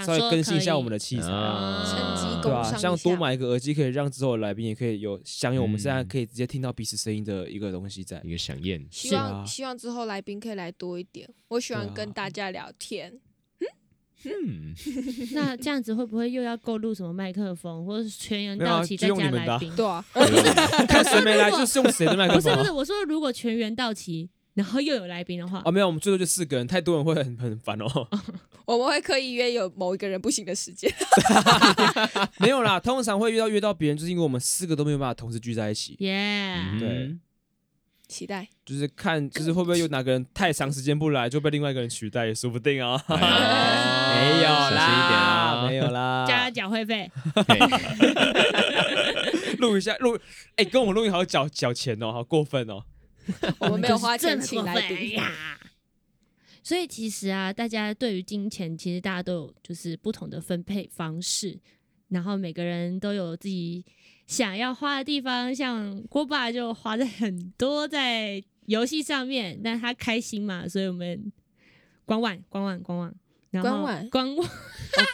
稍微更新一下我们的器材啊，啊。趁机对吧、工商一像多买一个耳机，可以让之后的来宾也可以有享有我们现在嗯。可以直接听到彼此声音的一个东西在。一个响应，希望希望之后来宾可以来多一点，我喜欢跟大家聊天。嗯，那这样子会不会又要购入什么麦克风，或者是全员到齐再用你们的啊。加来宾？对啊，看谁没来就是用谁的麦克风啊。不是不是，我说如果全员到齐，然后又有来宾的话哦，，没有，我们最多就四个人，太多人会很很烦哦。我们会刻意约有某一个人不行的时间。没有啦，通常会约到约到别人，就是因为我们四个都没有办法同时聚在一起。耶、嗯对期待，就是看，就是会不会有哪个人太长时间不来，就被另外一个人取代，也说不定啊。哎没有 小心一啊，没有啦。加缴会费，嘿录一下录，哎、跟我们录音好缴缴钱哦，好过分哦。我们没有花钱就是这请来。呀。所以其实啊，大家对于金钱，其实大家都有就是不同的分配方式，然后每个人都有自己想要花的地方。像郭爸就花在很多在游戏上面，但他开心嘛，所以我们观望观望观望，观望观望哦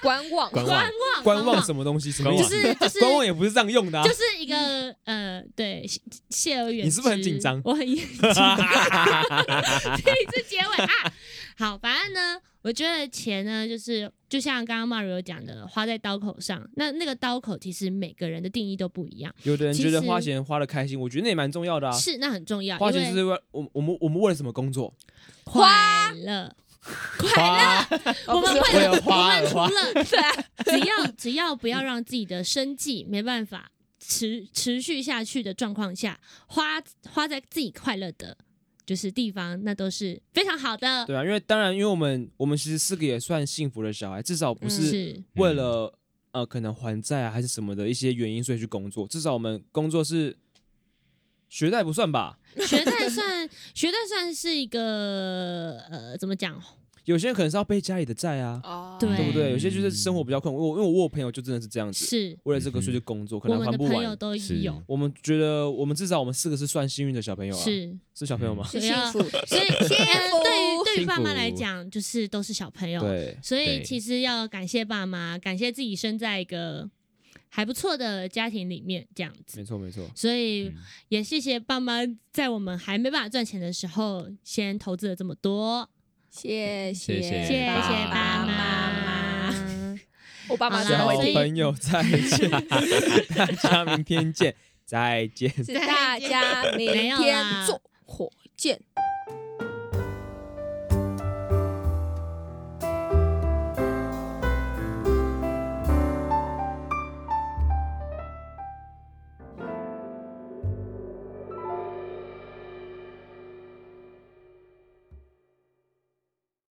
观望，观望观望什么东西？什么意思？就是就是观望也不是这样用的、啊。就是一个呃，对，谢谢而远。你是不是很紧张我很紧张。这一次结尾啊，好，反正呢，我觉得钱呢，就是就像刚刚 Mario 讲的，花在刀口上。那那个刀口，其实每个人的定义都不一样，有的人觉得花钱花的开心，我觉得那也蛮重要的啊。是那很重要，花钱是为我我们我们为了什么工作？快乐。花，我们不是会为了我们除了 只要只要不要让自己的生计没办法持持续下去的状况下，花花在自己快乐的，就是地方，那都是非常好的。对啊，因为当然，因为我们我们其实四个也算幸福的小孩，至少不是是。为了、呃可能还债啊还是什么的一些原因所以去工作，至少我们工作是学贷不算吧？学贷算学贷算是一个呃怎么讲？有些人可能是要背家里的债啊，哦。对。对不对？有些就是生活比较困难，我因为我有朋友就真的是这样子，是。为了这个所以去工作，可能还不们的朋友完。都是。有，我们觉得我们至少我们四个是算幸运的小朋友啊，是。是小朋友吗？是。幸福，所以 呃幸福对于对于爸妈福来讲，就是都是小朋友，对，所以其实要感谢爸妈，感谢自己生在一个还不错的家庭里面，这样子。没错没错。所以嗯也谢谢爸妈，在我们还没办法赚钱的时候，先投资了这么多，谢谢谢谢谢爸爸妈。我爸妈好啦小才会听。所以朋友再见，大家明天见，再见。是大家明天坐火箭。